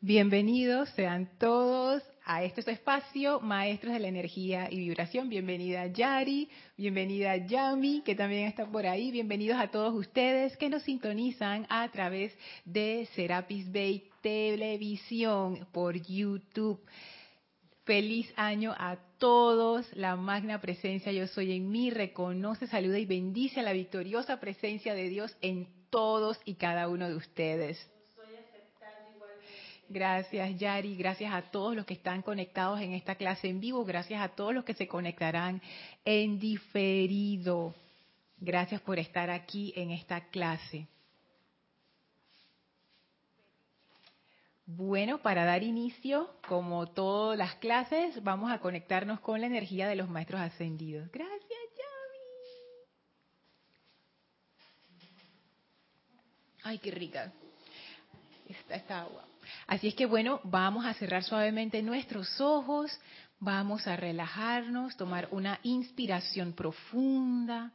Bienvenidos sean todos a este espacio, Maestros de la Energía y Vibración. Bienvenida Yari, bienvenida Yami, que también está por ahí. Bienvenidos a todos ustedes que nos sintonizan a través de Serapis Bay Televisión por YouTube. Feliz año a todos. La magna presencia yo soy en mí reconoce, saluda y bendice a la victoriosa presencia de Dios en todos y cada uno de ustedes. Gracias, Yari. Gracias a todos los que están conectados en esta clase en vivo. Gracias a todos los que se conectarán en diferido. Gracias por estar aquí en esta clase. Bueno, para dar inicio, como todas las clases, vamos a conectarnos con la energía de los maestros ascendidos. Gracias, Yami. Ay, qué rica. Esta, esta agua. Así es que bueno, vamos a cerrar suavemente nuestros ojos, vamos a relajarnos, tomar una inspiración profunda.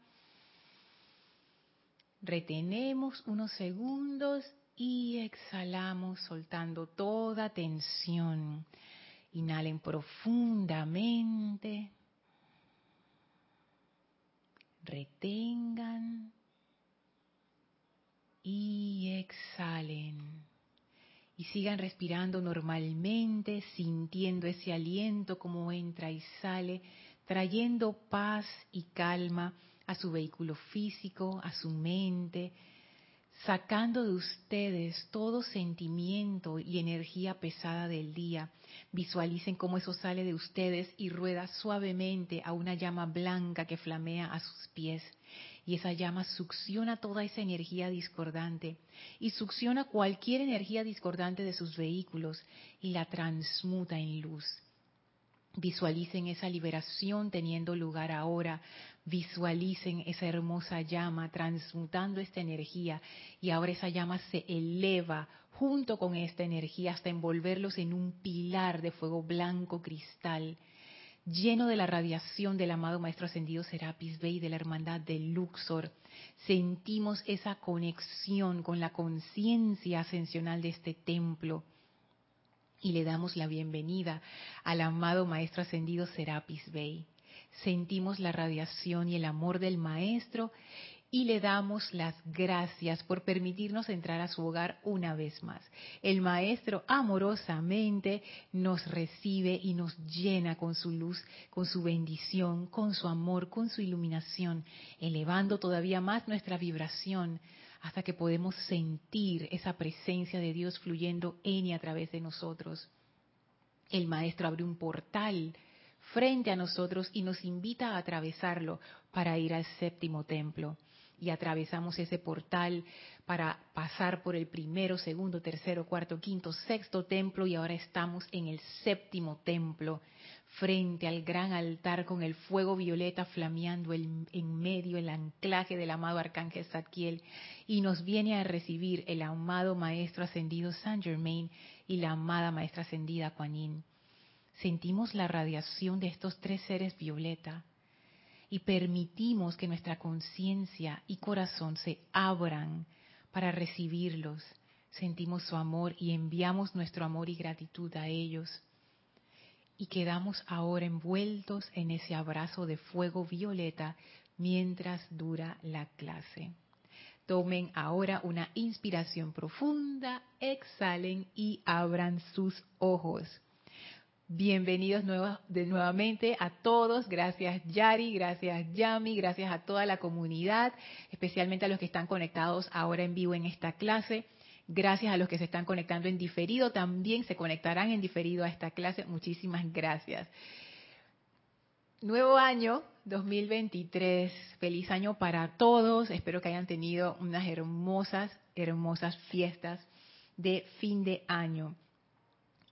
Retenemos unos segundos y exhalamos soltando toda tensión. Inhalen profundamente. Retengan y exhalen y sigan respirando normalmente, sintiendo ese aliento como entra y sale, trayendo paz y calma a su vehículo físico, a su mente, sacando de ustedes todo sentimiento y energía pesada del día. Visualicen cómo eso sale de ustedes y rueda suavemente a una llama blanca que flamea a sus pies y esa llama succiona toda esa energía discordante y succiona cualquier energía discordante de sus vehículos y la transmuta en luz. Visualicen esa liberación teniendo lugar ahora. Visualicen esa hermosa llama transmutando esta energía y ahora esa llama se eleva junto con esta energía hasta envolverlos en un pilar de fuego blanco cristal lleno de la radiación del amado Maestro Ascendido Serapis Bey de la Hermandad de Luxor, sentimos esa conexión con la conciencia ascensional de este templo y le damos la bienvenida al amado Maestro Ascendido Serapis Bey. Sentimos la radiación y el amor del Maestro y le damos las gracias por permitirnos entrar a su hogar una vez más. El Maestro amorosamente nos recibe y nos llena con su luz, con su bendición, con su amor, con su iluminación, elevando todavía más nuestra vibración hasta que podemos sentir esa presencia de Dios fluyendo en y a través de nosotros. El Maestro abre un portal frente a nosotros y nos invita a atravesarlo para ir al séptimo templo y atravesamos ese portal para pasar por el primero, segundo, tercero, cuarto, quinto, sexto templo y ahora estamos en el séptimo templo, frente al gran altar con el fuego violeta flameando en medio, el anclaje del amado arcángel Zadkiel. Y nos viene a recibir el amado maestro ascendido Saint Germain y la amada maestra ascendida Kuan Sentimos la radiación de estos tres seres violeta y permitimos que nuestra conciencia y corazón se abran para recibirlos. Sentimos su amor y enviamos nuestro amor y gratitud a ellos. Y quedamos ahora envueltos en ese abrazo de fuego violeta mientras dura la clase. Tomen ahora una inspiración profunda, exhalen y abran sus ojos. Bienvenidos de nuevamente a todos. Gracias Yari, gracias Yami, gracias a toda la comunidad, especialmente a los que están conectados ahora en vivo en esta clase. Gracias a los que se están conectando en diferido, también se conectarán en diferido a esta clase. Muchísimas gracias. Nuevo año 2023, feliz año para todos. Espero que hayan tenido unas hermosas, hermosas fiestas de fin de año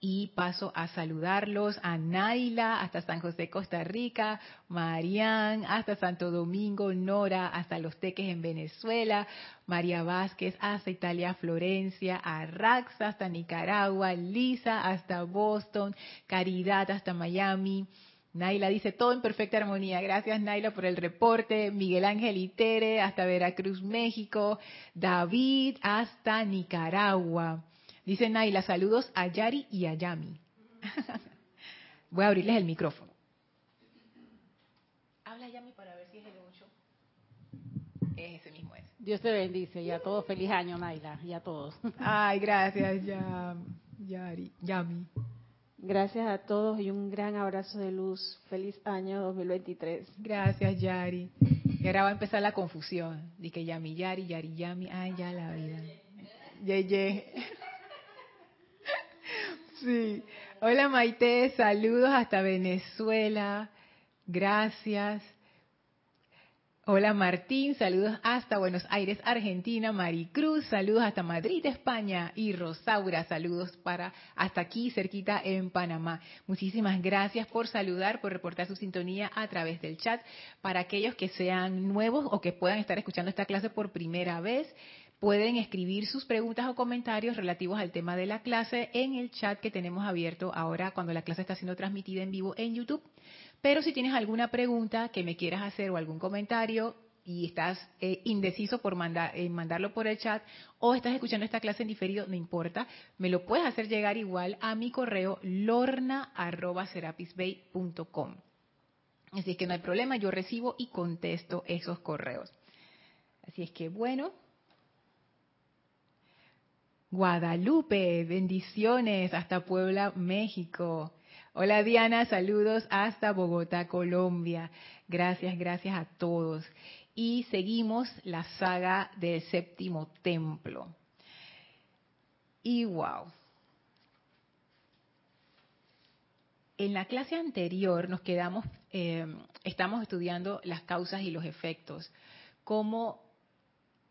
y paso a saludarlos a Naila hasta San José, Costa Rica, Marián hasta Santo Domingo, Nora hasta Los Teques en Venezuela, María Vázquez hasta Italia, Florencia, a Raxa hasta Nicaragua, Lisa hasta Boston, Caridad hasta Miami. Naila dice todo en perfecta armonía. Gracias Naila por el reporte. Miguel Ángel Itere hasta Veracruz, México. David hasta Nicaragua. Dice Naila, saludos a Yari y a Yami. Voy a abrirles el micrófono. Habla Yami para ver si es el 8. Ese mismo es. Dios te bendice y a todos feliz año, Naila, y a todos. Ay, gracias, Yari, Yami. Gracias a todos y un gran abrazo de luz. Feliz año 2023. Gracias, Yari. Y ahora va a empezar la confusión. Dice Yami, Yari, Yari, Yami. Ay, ya la vida. Ye, ye. Sí. Hola Maite, saludos hasta Venezuela. Gracias. Hola Martín, saludos hasta Buenos Aires, Argentina. Maricruz, saludos hasta Madrid, España. Y Rosaura, saludos para hasta aquí, cerquita en Panamá. Muchísimas gracias por saludar, por reportar su sintonía a través del chat. Para aquellos que sean nuevos o que puedan estar escuchando esta clase por primera vez, pueden escribir sus preguntas o comentarios relativos al tema de la clase en el chat que tenemos abierto ahora cuando la clase está siendo transmitida en vivo en YouTube. Pero si tienes alguna pregunta que me quieras hacer o algún comentario y estás eh, indeciso por eh, mandarlo por el chat o estás escuchando esta clase en diferido, no importa, me lo puedes hacer llegar igual a mi correo lorna.serapisbay.com. Así es que no hay problema, yo recibo y contesto esos correos. Así es que bueno, Guadalupe, bendiciones hasta Puebla, México. Hola Diana, saludos hasta Bogotá, Colombia. Gracias, gracias a todos. Y seguimos la saga del séptimo templo. Y wow. En la clase anterior nos quedamos, eh, estamos estudiando las causas y los efectos, cómo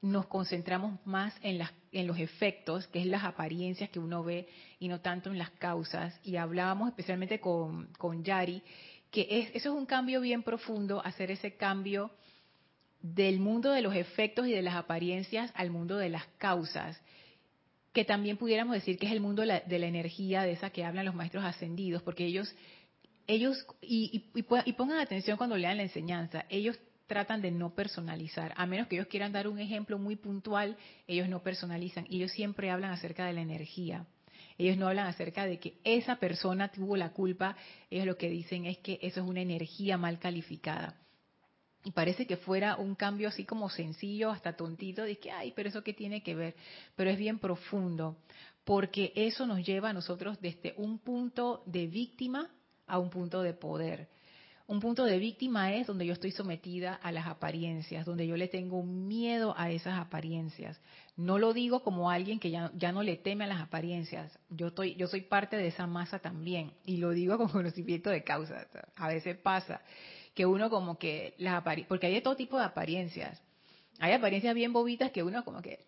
nos concentramos más en, las, en los efectos, que es las apariencias que uno ve, y no tanto en las causas. Y hablábamos especialmente con, Yari, que es, eso es un cambio bien profundo, hacer ese cambio del mundo de los efectos y de las apariencias al mundo de las causas, que también pudiéramos decir que es el mundo de la, energía de esa que hablan los maestros ascendidos, porque ellos, ellos y, y pongan atención cuando lean la enseñanza, ellos tratan de no personalizar. A menos que ellos quieran dar un ejemplo muy puntual, ellos no personalizan. Ellos siempre hablan acerca de la energía. Ellos no hablan acerca de que esa persona tuvo la culpa. Ellos lo que dicen es que eso es una energía mal calificada. Y parece que fuera un cambio así como sencillo, hasta tontito, de que, ay, pero eso qué tiene que ver. Pero es bien profundo, porque eso nos lleva a nosotros desde un punto de víctima a un punto de poder. Un punto de víctima es donde yo estoy sometida a las apariencias, donde yo le tengo miedo a esas apariencias. No lo digo como alguien que ya, ya no le teme a las apariencias. Yo, estoy, yo soy parte de esa masa también. Y lo digo con conocimiento de causa. A veces pasa que uno como que las porque hay todo tipo de apariencias. Hay apariencias bien bobitas que uno como que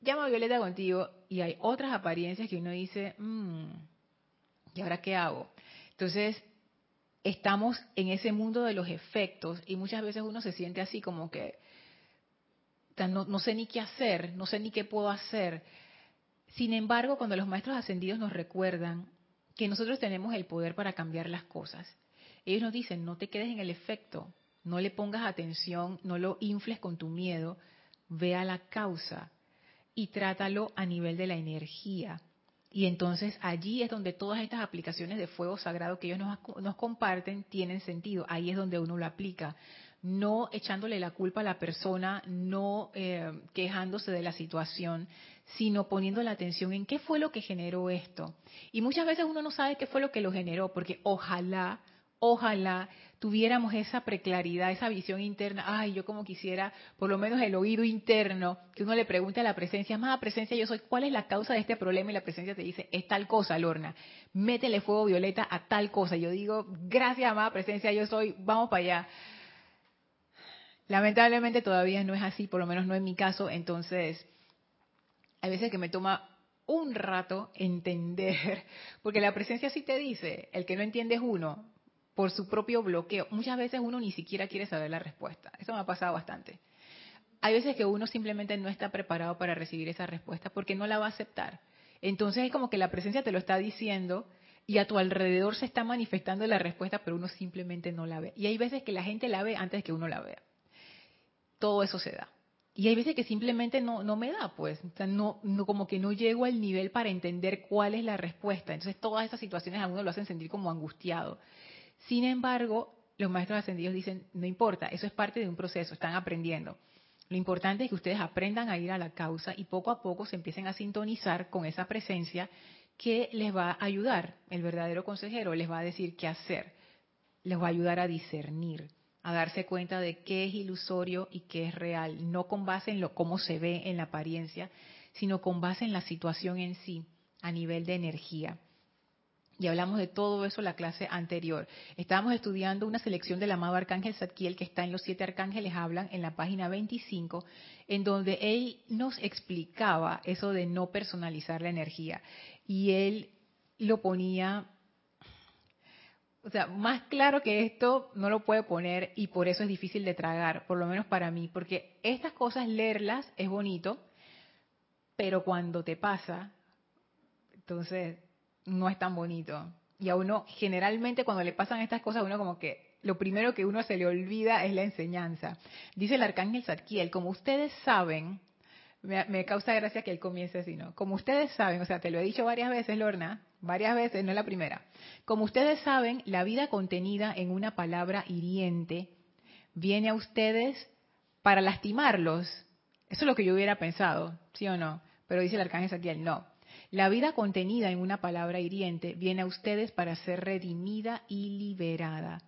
llama a Violeta contigo y hay otras apariencias que uno dice, mmm, ¿y ahora qué hago? Entonces, estamos en ese mundo de los efectos y muchas veces uno se siente así como que no, no, sé ni qué hacer, no sé ni qué puedo hacer. Sin embargo, cuando los maestros ascendidos nos recuerdan que nosotros tenemos el poder para cambiar las cosas, ellos nos dicen, no te quedes en el efecto, no le pongas atención, no lo infles con tu miedo, ve a la causa y trátalo a nivel de la energía. Y entonces allí es donde todas estas aplicaciones de fuego sagrado que ellos nos, nos, comparten tienen sentido. Ahí es donde uno lo aplica. No echándole la culpa a la persona, no eh, quejándose de la situación, sino poniendo la atención en qué fue lo que generó esto. Y muchas veces uno no sabe qué fue lo que lo generó, porque ojalá, ojalá tuviéramos esa preclaridad, esa visión interna, ay, yo como quisiera, por lo menos el oído interno, que uno le pregunte a la presencia, más presencia yo soy, ¿cuál es la causa de este problema? Y la presencia te dice, es tal cosa, Lorna, métele fuego violeta a tal cosa. Yo digo, gracias, amada presencia, yo soy, vamos para allá. Lamentablemente todavía no es así, por lo menos no en mi caso, entonces hay veces que me toma un rato entender, porque la presencia sí te dice, el que no entiende es uno, por su propio bloqueo. Muchas veces uno ni siquiera quiere saber la respuesta. Eso me ha pasado bastante. Hay veces que uno simplemente no está preparado para recibir esa respuesta porque no la va a aceptar. Entonces es como que la presencia te lo está diciendo y a tu alrededor se está manifestando la respuesta, pero uno simplemente no la ve. Y hay veces que la gente la ve antes que uno la vea. Todo eso se da. Y hay veces que simplemente no, no me da, pues, o no, como que no llego al nivel para entender cuál es la respuesta. Entonces todas esas situaciones a uno lo hacen sentir como angustiado. Sin embargo, los maestros ascendidos dicen, no importa, eso es parte de un proceso, están aprendiendo. Lo importante es que ustedes aprendan a ir a la causa y poco a poco se empiecen a sintonizar con esa presencia que les va a ayudar. El verdadero consejero les va a decir qué hacer, les va a ayudar a discernir a darse cuenta de qué es ilusorio y qué es real, no con base en lo cómo se ve en la apariencia, sino con base en la situación en sí, a nivel de energía. Y hablamos de todo eso en la clase anterior. Estábamos estudiando una selección del amado arcángel Zadkiel que está en los siete arcángeles hablan en la página 25, en donde él nos explicaba eso de no personalizar la energía. Y él lo ponía o sea, más claro que esto no lo puede poner y por eso es difícil de tragar, por lo menos para mí, porque estas cosas leerlas es bonito, pero cuando te pasa, entonces no es tan bonito. Y a uno, generalmente cuando le pasan estas cosas, uno como que lo primero que uno se le olvida es la enseñanza. Dice el arcángel Zadkiel, como ustedes saben, me, causa gracia que él comience así, ¿no? Como ustedes saben, o sea, te lo he dicho varias veces, Lorna, varias veces, no es la primera. Como ustedes saben, la vida contenida en una palabra hiriente viene a ustedes para lastimarlos. Eso es lo que yo hubiera pensado, ¿sí o no? Pero dice el arcángel Saquiel, no. La vida contenida en una palabra hiriente viene a ustedes para ser redimida y liberada.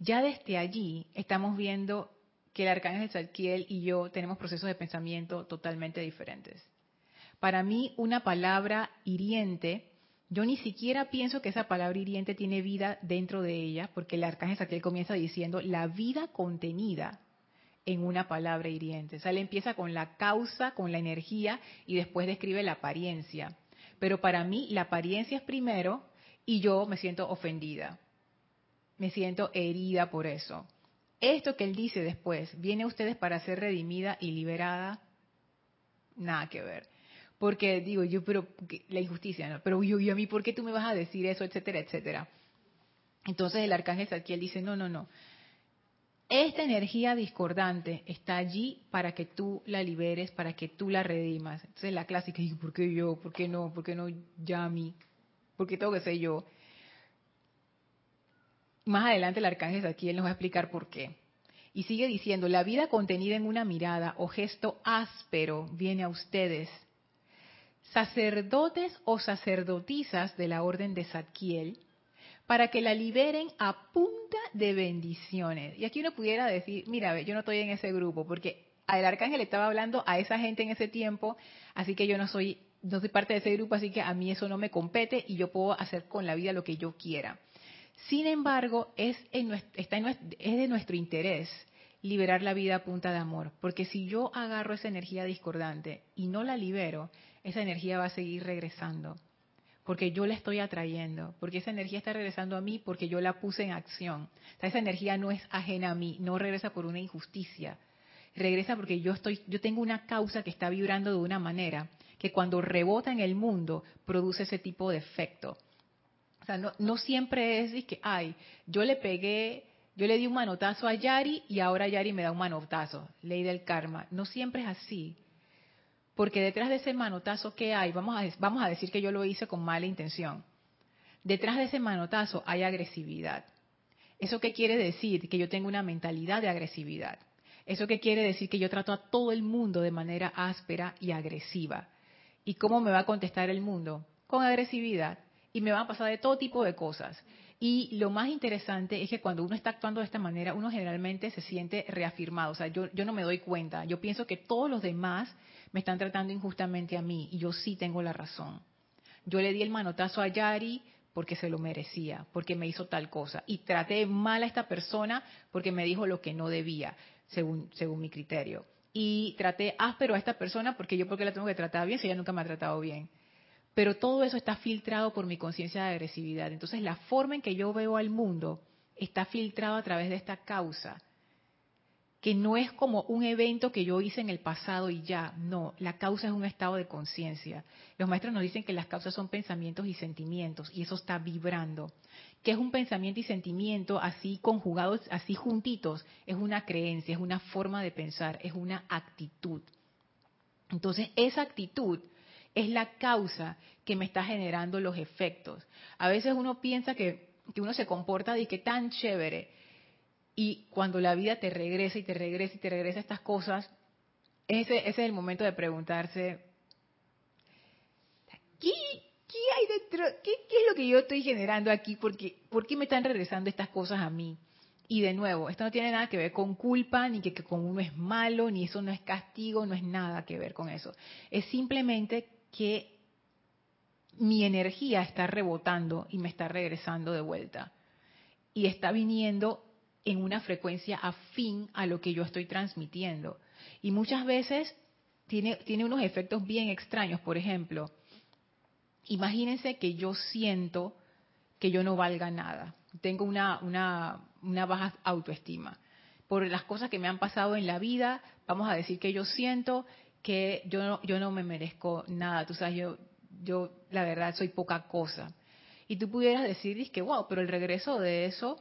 Ya desde allí estamos viendo que el arcángel Zadkiel y yo tenemos procesos de pensamiento totalmente diferentes. Para mí, una palabra hiriente, yo ni siquiera pienso que esa palabra hiriente tiene vida dentro de ella, porque el arcángel Zadkiel comienza diciendo la vida contenida en una palabra hiriente. O sea, él empieza con la causa, con la energía y después describe la apariencia. Pero para mí la apariencia es primero y yo me siento ofendida. Me siento herida por eso. Esto que él dice después, viene a ustedes para ser redimida y liberada, nada que ver. Porque digo yo, pero la injusticia, ¿no? Pero yo, yo a mí, ¿por qué tú me vas a decir eso, etcétera, etcétera? Entonces el arcángel Zadkiel dice, no, no, no. Esta energía discordante está allí para que tú la liberes, para que tú la redimas. Entonces la clásica, ¿por qué yo? ¿Por qué no? ¿Por qué no ya a mí? ¿Por qué tengo que ser yo? Más adelante el arcángel aquí él nos va a explicar por qué. Y sigue diciendo, la vida contenida en una mirada o gesto áspero viene a ustedes. Sacerdotes o sacerdotisas de la orden de Zadkiel, para que la liberen a punta de bendiciones. Y aquí uno pudiera decir, mira, yo no estoy en ese grupo, porque el arcángel estaba hablando a esa gente en ese tiempo, así que yo no soy, no soy parte de ese grupo, así que a mí eso no me compete y yo puedo hacer con la vida lo que yo quiera. Sin embargo, es, está es de nuestro interés liberar la vida a punta de amor, porque si yo agarro esa energía discordante y no la libero, esa energía va a seguir regresando, porque yo la estoy atrayendo, porque esa energía está regresando a mí porque yo la puse en acción. esa energía no es ajena a mí, no regresa por una injusticia, regresa porque yo estoy, yo tengo una causa que está vibrando de una manera que cuando rebota en el mundo produce ese tipo de efecto. O sea, no, siempre es que, ay, yo le pegué, yo le di un manotazo a Yari y ahora Yari me da un manotazo. Ley del karma. No siempre es así. Porque detrás de ese manotazo que hay, vamos a, vamos a decir que yo lo hice con mala intención. Detrás de ese manotazo hay agresividad. ¿Eso qué quiere decir? Que yo tengo una mentalidad de agresividad. ¿Eso qué quiere decir? Que yo trato a todo el mundo de manera áspera y agresiva. ¿Y cómo me va a contestar el mundo? Con agresividad y me van a pasar de todo tipo de cosas. Y lo más interesante es que cuando uno está actuando de esta manera, uno generalmente se siente reafirmado. O sea, yo, yo no me doy cuenta. Yo pienso que todos los demás me están tratando injustamente a mí y yo sí tengo la razón. Yo le di el manotazo a Yari porque se lo merecía, porque me hizo tal cosa. Y traté mal a esta persona porque me dijo lo que no debía, según, según mi criterio. Y traté áspero a esta persona porque yo porque la tengo que tratar bien si ella nunca me ha tratado bien pero todo eso está filtrado por mi conciencia de agresividad. Entonces la forma en que yo veo al mundo está filtrado a través de esta causa. Que no es como un evento que yo hice en el pasado y ya, no, la causa es un estado de conciencia. Los maestros nos dicen que las causas son pensamientos y sentimientos y eso está vibrando. ¿Qué es un pensamiento y sentimiento así conjugados, así juntitos? Es una creencia, es una forma de pensar, es una actitud. Entonces, esa actitud es la causa que me está generando los efectos. A veces uno piensa que, que uno se comporta de que tan chévere, y cuando la vida te regresa y te regresa y te regresa estas cosas, ese, es el momento de preguntarse, ¿qué, qué hay dentro? ¿Qué, ¿Qué, es lo que yo estoy generando aquí? ¿Por qué, ¿Por qué me están regresando estas cosas a mí? Y de nuevo, esto no tiene nada que ver con culpa, ni que, que con uno es malo, ni eso no es castigo, no es nada que ver con eso. Es simplemente que mi energía está rebotando y me está regresando de vuelta. Y está viniendo en una frecuencia afín a lo que yo estoy transmitiendo. Y muchas veces tiene, tiene unos efectos bien extraños. Por ejemplo, imagínense que yo siento que yo no valga nada. Tengo una, una, baja autoestima. Por las cosas que me han pasado en la vida, vamos a decir que yo siento que yo no, yo no me merezco nada. Tú sabes, yo, yo la verdad soy poca cosa. Y tú pudieras decir, que wow, pero el regreso de eso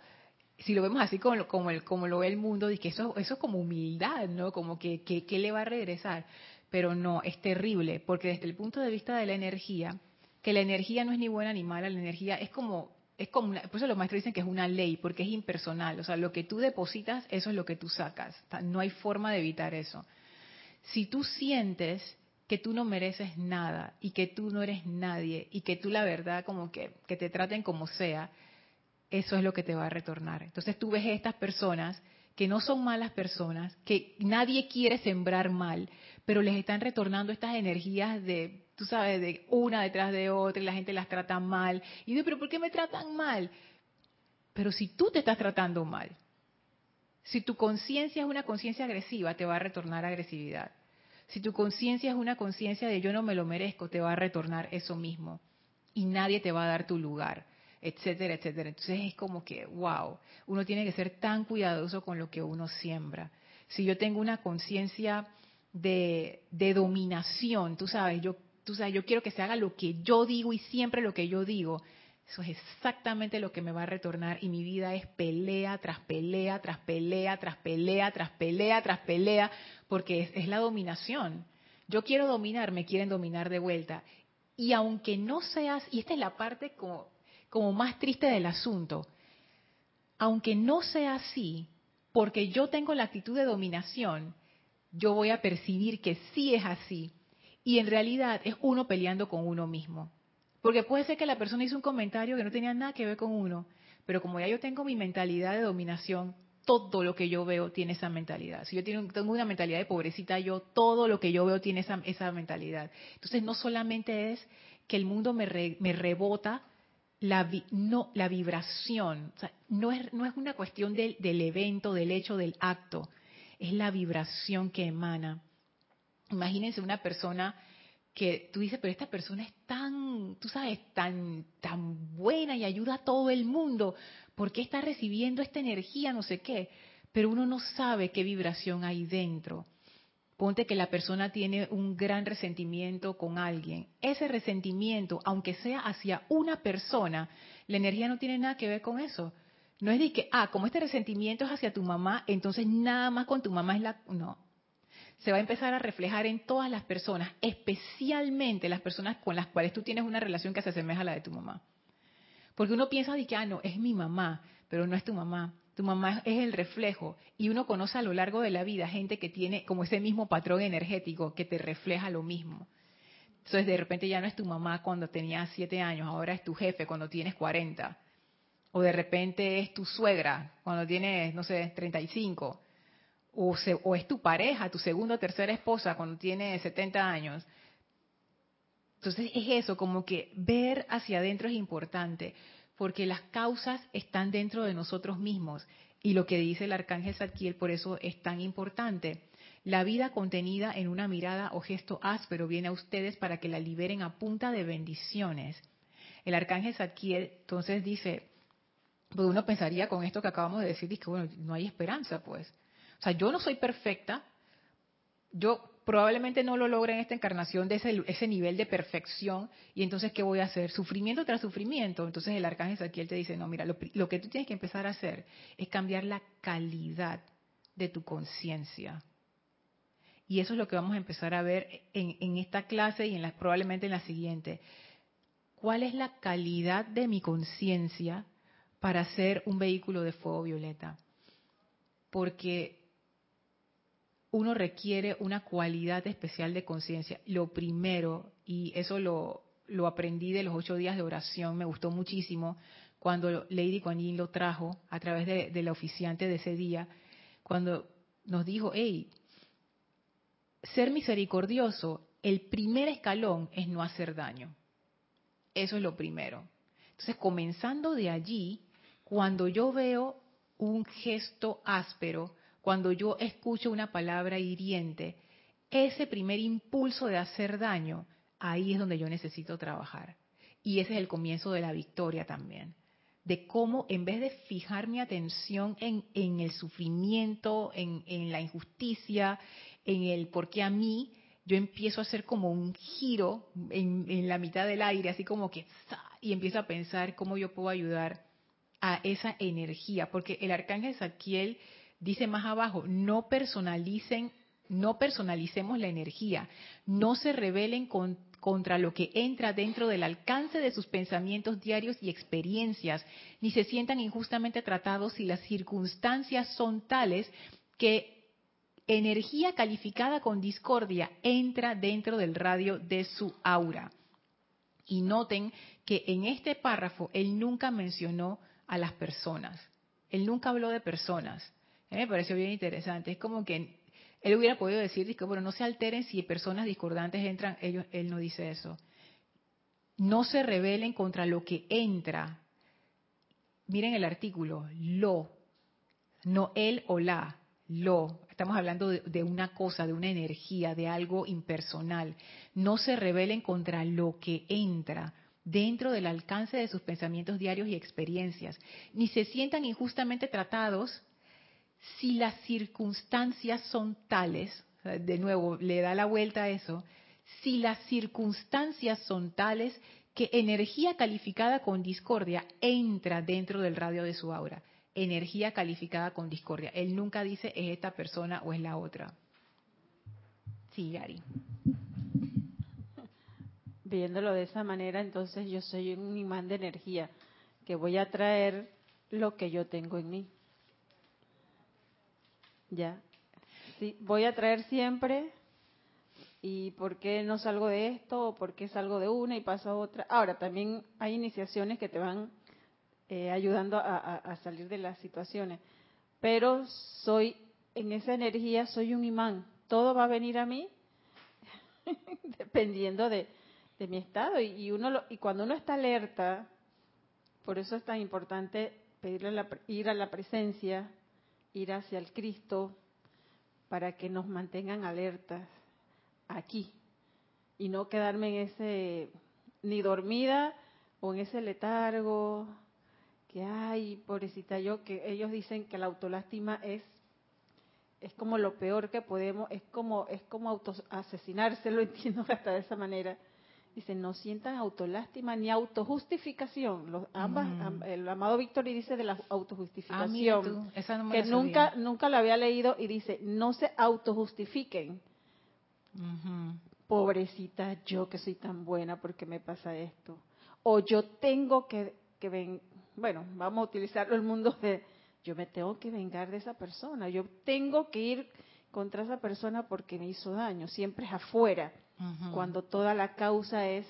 si lo vemos así como, como, el, como lo ve el mundo, que eso, eso es como humildad, ¿no? Como que, que, le va a regresar. Pero no, es terrible, porque desde el punto de vista de la energía, que la energía no es ni buena ni mala, la energía es como, es como una, por eso los maestros dicen que es una ley, porque es impersonal. O sea, lo que tú depositas, eso es lo que tú sacas. No hay forma de evitar eso. Si tú sientes que tú no mereces nada y que tú no eres nadie y que tú la verdad como que, que te traten como sea, eso es lo que te va a retornar. Entonces tú ves estas personas que no son malas personas, que nadie quiere sembrar mal, pero les están retornando estas energías de, tú sabes, de una detrás de otra y la gente las trata mal. Y digo, pero ¿por qué me tratan mal? Pero si tú te estás tratando mal, si tu conciencia es una conciencia agresiva, te va a retornar agresividad. Si tu conciencia es una conciencia de yo no me lo merezco, te va a retornar eso mismo. Y nadie te va a dar tu lugar etcétera, etcétera. Entonces es como que, wow, uno tiene que ser tan cuidadoso con lo que uno siembra. Si yo tengo una conciencia de, dominación, tú sabes, yo, tú sabes, yo quiero que se haga lo que yo digo y siempre lo que yo digo, eso es exactamente lo que me va a retornar y mi vida es pelea tras pelea, tras pelea, tras pelea, tras pelea, tras pelea, porque es, es la dominación. Yo quiero dominar, me quieren dominar de vuelta. Y aunque no seas, y esta es la parte como como más triste del asunto. Aunque no sea así, porque yo tengo la actitud de dominación, yo voy a percibir que sí es así. Y en realidad es uno peleando con uno mismo. Porque puede ser que la persona hizo un comentario que no tenía nada que ver con uno, pero como ya yo tengo mi mentalidad de dominación, todo lo que yo veo tiene esa mentalidad. Si yo tengo una mentalidad de pobrecita, yo todo lo que yo veo tiene esa, mentalidad. Entonces no solamente es que el mundo me, me rebota la, no, la vibración, no, es, no es una cuestión del, del evento, del hecho, del acto, es la vibración que emana. Imagínense una persona que tú dices, pero esta persona es tan, tú sabes, tan, tan buena y ayuda a todo el mundo, ¿por qué está recibiendo esta energía? No sé qué. Pero uno no sabe qué vibración hay dentro. Ponte que la persona tiene un gran resentimiento con alguien. Ese resentimiento, aunque sea hacia una persona, la energía no tiene nada que ver con eso. No es de que, ah, como este resentimiento es hacia tu mamá, entonces nada más con tu mamá es la... No. Se va a empezar a reflejar en todas las personas, especialmente las personas con las cuales tú tienes una relación que se asemeja a la de tu mamá. Porque uno piensa de que, ah, no, es mi mamá, pero no es tu mamá. Tu mamá es el reflejo y uno conoce a lo largo de la vida gente que tiene como ese mismo patrón energético que te refleja lo mismo. Entonces de repente ya no es tu mamá cuando tenías siete años, ahora es tu jefe cuando tienes 40. O de repente es tu suegra cuando tienes, no sé, 35. O, o es tu pareja, tu segunda o tercera esposa cuando tienes 70 años. Entonces es eso, como que ver hacia adentro es importante porque las causas están dentro de nosotros mismos. Y lo que dice el arcángel Zadkiel por eso es tan importante. La vida contenida en una mirada o gesto áspero viene a ustedes para que la liberen a punta de bendiciones. El arcángel Zadkiel entonces dice, pues uno pensaría con esto que acabamos de decir, que bueno, no hay esperanza pues. O sea, yo no soy perfecta, yo probablemente no lo logre en esta encarnación de ese, nivel de perfección, y entonces, ¿qué voy a hacer? Sufrimiento tras sufrimiento. Entonces el arcángel Saquiel te dice, no, mira, lo, que tú tienes que empezar a hacer es cambiar la calidad de tu conciencia. Y eso es lo que vamos a empezar a ver en, esta clase y en probablemente en la siguiente. ¿Cuál es la calidad de mi conciencia para ser un vehículo de fuego violeta? Porque uno requiere una cualidad especial de conciencia. Lo primero, y eso lo, lo, aprendí de los ocho días de oración, me gustó muchísimo cuando Lady Kuan lo trajo a través de, de la oficiante de ese día, cuando nos dijo, hey, ser misericordioso, el primer escalón es no hacer daño. Eso es lo primero. Entonces, comenzando de allí, cuando yo veo un gesto áspero, cuando yo escucho una palabra hiriente, ese primer impulso de hacer daño, ahí es donde yo necesito trabajar. Y ese es el comienzo de la victoria también. De cómo en vez de fijar mi atención en, el sufrimiento, en, la injusticia, en el por qué a mí, yo empiezo a hacer como un giro en, la mitad del aire, así como que, y empiezo a pensar cómo yo puedo ayudar a esa energía, porque el arcángel Saquiel dice más abajo, no personalicen, no personalicemos la energía, no se rebelen contra lo que entra dentro del alcance de sus pensamientos diarios y experiencias, ni se sientan injustamente tratados si las circunstancias son tales que energía calificada con discordia entra dentro del radio de su aura. Y noten que en este párrafo él nunca mencionó a las personas. Él nunca habló de personas me pareció bien interesante. Es como que él hubiera podido decir, que bueno, no se alteren si personas discordantes entran, ellos, él no dice eso. No se rebelen contra lo que entra. Miren el artículo, lo, no él o la, lo. Estamos hablando de, de una cosa, de una energía, de algo impersonal. No se rebelen contra lo que entra dentro del alcance de sus pensamientos diarios y experiencias, ni se sientan injustamente tratados si las circunstancias son tales, de nuevo, le da la vuelta a eso, si las circunstancias son tales que energía calificada con discordia entra dentro del radio de su aura. Energía calificada con discordia. Él nunca dice es esta persona o es la otra. Sí, Gary. Viéndolo de esa manera, entonces yo soy un imán de energía que voy a traer lo que yo tengo en mí. Ya. Sí, voy a traer siempre. ¿Y por qué no salgo de esto? ¿O por qué salgo de una y paso a otra? Ahora, también hay iniciaciones que te van eh, ayudando a, salir de las situaciones. Pero soy, en esa energía, soy un imán. Todo va a venir a mí dependiendo de, mi estado. Y, uno y cuando uno está alerta, por eso es tan importante pedirle ir a la presencia, ir hacia el Cristo para que nos mantengan alertas aquí y no quedarme en ese ni dormida o en ese letargo que ay pobrecita yo que ellos dicen que la autolástima es es como lo peor que podemos es como es como autoasesinarse lo entiendo hasta de esa manera dice, no sientan autolástima ni autojustificación. Los, ambas, el amado Víctor y dice de la autojustificación, ah, que nunca, nunca la había leído y dice, no se autojustifiquen. Pobrecita yo que soy tan buena porque me pasa esto. O yo tengo que, que ven, bueno, vamos a utilizarlo el mundo de, yo me tengo que vengar de esa persona, yo tengo que ir contra esa persona porque me hizo daño, siempre es afuera cuando toda la causa es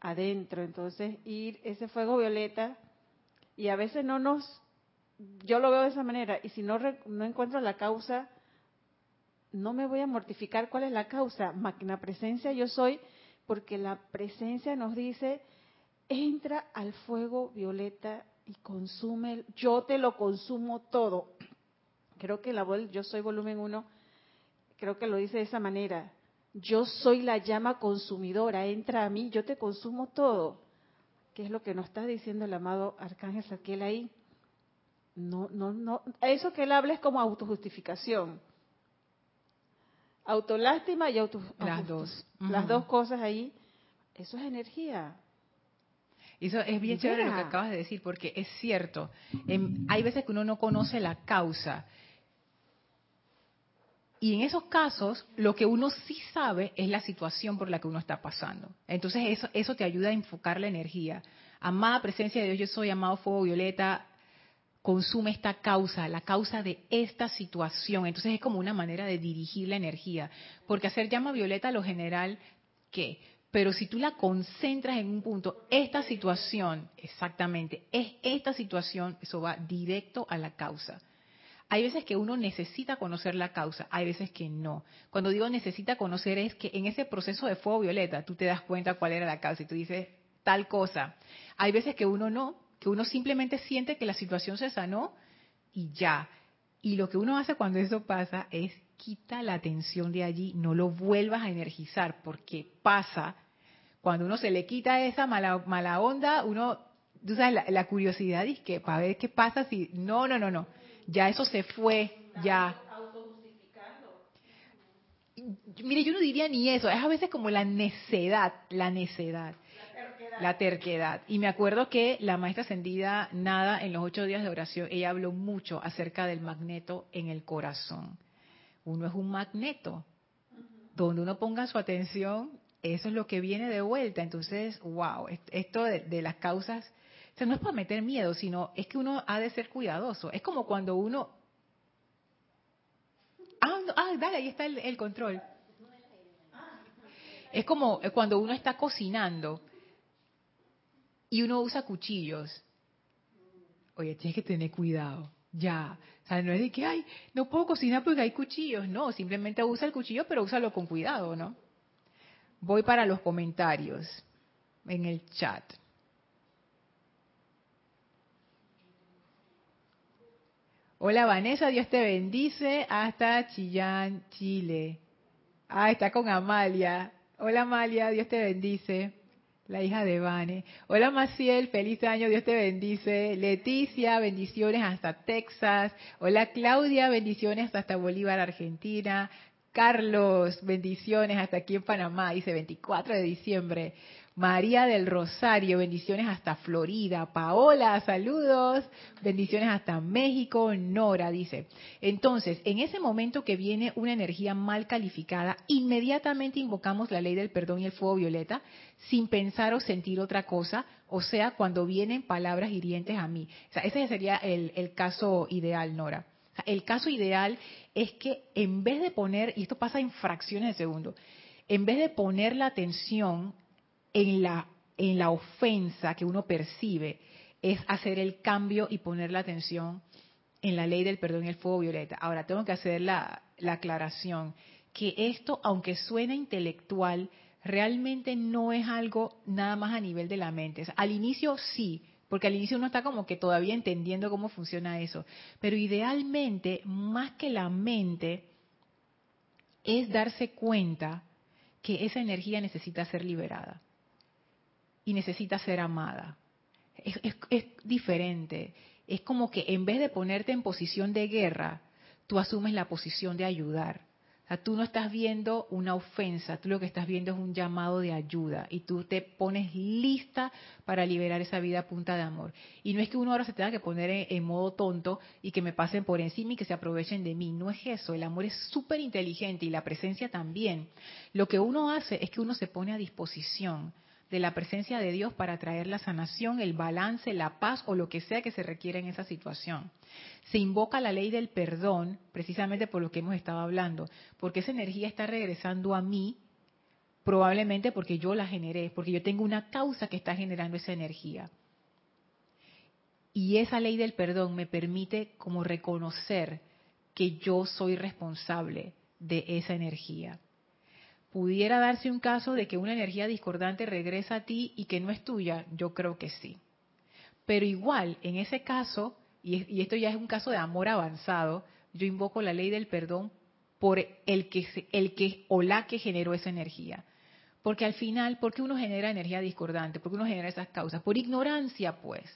adentro. Entonces, ir ese fuego violeta, y a veces no nos, yo lo veo de esa manera, y si no, no encuentro la causa, no me voy a mortificar cuál es la causa. Magna presencia yo soy, porque la presencia nos dice, entra al fuego violeta y consume, yo te lo consumo todo. Creo que la yo soy volumen 1, creo que lo dice de esa manera yo soy la llama consumidora, entra a mí, yo te consumo todo. ¿Qué es lo que nos está diciendo el amado Arcángel Saquiel ahí? no, no, no, eso que él habla es como autojustificación. Autolástima y auto Las dos. Las dos cosas ahí, eso es energía. Eso es bien chévere lo que acabas de decir, porque es cierto. Em, hay veces que uno no conoce la causa. Y en esos casos, lo que uno sí sabe es la situación por la que uno está pasando. Entonces, eso, eso te ayuda a enfocar la energía. Amada presencia de Dios, yo soy amado fuego violeta, consume esta causa, la causa de esta situación. Entonces, es como una manera de dirigir la energía. Porque hacer llama violeta, lo general, ¿qué? Pero si tú la concentras en un punto, esta situación, exactamente, es esta situación, eso va directo a la causa. Hay veces que uno necesita conocer la causa, hay veces que no. Cuando digo necesita conocer es que en ese proceso de fuego violeta tú te das cuenta cuál era la causa y tú dices tal cosa. Hay veces que uno no, que uno simplemente siente que la situación se sanó y ya. Y lo que uno hace cuando eso pasa es quita la atención de allí, no lo vuelvas a energizar, porque pasa, cuando uno se le quita esa mala, mala onda, uno, tú sabes, la, curiosidad es que para ver qué pasa si, no, no, no, no, ya eso se fue, ya. Mire, yo no diría ni eso, es a veces como la necedad, la necedad, la terquedad. Y me acuerdo que la maestra ascendida Nada en los ocho días de oración, ella habló mucho acerca del magneto en el corazón. Uno es un magneto, donde uno ponga su atención, eso es lo que viene de vuelta. Entonces, wow, est- esto de las causas, o sea, no es para meter miedo, sino es que uno ha de ser cuidadoso. Es como cuando uno... Ah, ah, dale, ahí está el, el control. Es como cuando uno está cocinando y uno usa cuchillos. Oye, tienes que tener cuidado. Ya. O sea, no es de que, ay, no puedo cocinar porque hay cuchillos. No, simplemente usa el cuchillo, pero úsalo con cuidado, ¿no? Voy para los comentarios en el chat. Hola Vanessa, Dios te bendice hasta Chillán, Chile. Ah, está con Amalia. Hola Amalia, Dios te bendice. La hija de Vane. Hola Maciel, feliz año, Dios te bendice. Leticia, bendiciones hasta Texas. Hola Claudia, bendiciones hasta Bolívar, Argentina. Carlos, bendiciones hasta aquí en Panamá, dice 24 de diciembre. María del Rosario, bendiciones hasta Florida. Paola, saludos, bendiciones hasta México. Nora dice, entonces, en ese momento que viene una energía mal calificada, inmediatamente invocamos la ley del perdón y el fuego violeta, sin pensar o sentir otra cosa, o sea, cuando vienen palabras hirientes a mí. O sea, ese sería el, el caso ideal, Nora. El caso ideal es que en vez de poner, y esto pasa en fracciones de segundo, en vez de poner la atención en la, en la ofensa que uno percibe, es hacer el cambio y poner la atención en la ley del perdón y el fuego violeta. Ahora, tengo que hacer la, la aclaración, que esto, aunque suene intelectual, realmente no es algo nada más a nivel de la mente. Al inicio sí, porque al inicio uno está como que todavía entendiendo cómo funciona eso. Pero idealmente, más que la mente, es darse cuenta que esa energía necesita ser liberada y necesita ser amada. Es, diferente. Es como que en vez de ponerte en posición de guerra, tú asumes la posición de ayudar. O sea, tú no estás viendo una ofensa, tú lo que estás viendo es un llamado de ayuda y tú te pones lista para liberar esa vida a punta de amor. Y no es que uno ahora se tenga que poner en, en modo tonto y que me pasen por encima y que se aprovechen de mí. No es eso, el amor es súper inteligente y la presencia también. Lo que uno hace es que uno se pone a disposición de la presencia de Dios para traer la sanación, el balance, la paz o lo que sea que se requiera en esa situación. Se invoca la ley del perdón precisamente por lo que hemos estado hablando, porque esa energía está regresando a mí probablemente porque yo la generé, porque yo tengo una causa que está generando esa energía. Y esa ley del perdón me permite como reconocer que yo soy responsable de esa energía pudiera darse un caso de que una energía discordante regresa a ti y que no es tuya, yo creo que sí. Pero igual, en ese caso, y, es- y esto ya es un caso de amor avanzado, yo invoco la ley del perdón por el que, el que o la que generó esa energía. Porque al final, ¿por qué uno genera energía discordante? ¿Por qué uno genera esas causas? Por ignorancia, pues.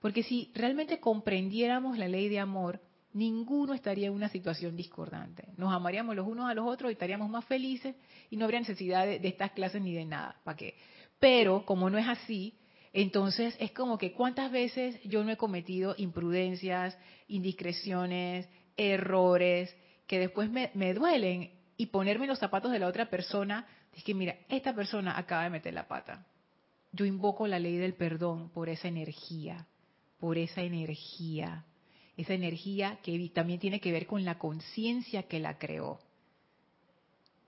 Porque si realmente comprendiéramos la ley de amor, ninguno estaría en una situación discordante. Nos amaríamos los unos a los otros y estaríamos más felices y no habría necesidad de, estas clases ni de nada. ¿Para qué? Pero como no es así, entonces es como que cuántas veces yo no he cometido imprudencias, indiscreciones, errores, que después me, me duelen y ponerme los zapatos de la otra persona, es que mira, esta persona acaba de meter la pata. Yo invoco la ley del perdón por esa energía por esa energía, esa energía que también tiene que ver con la conciencia que la creó.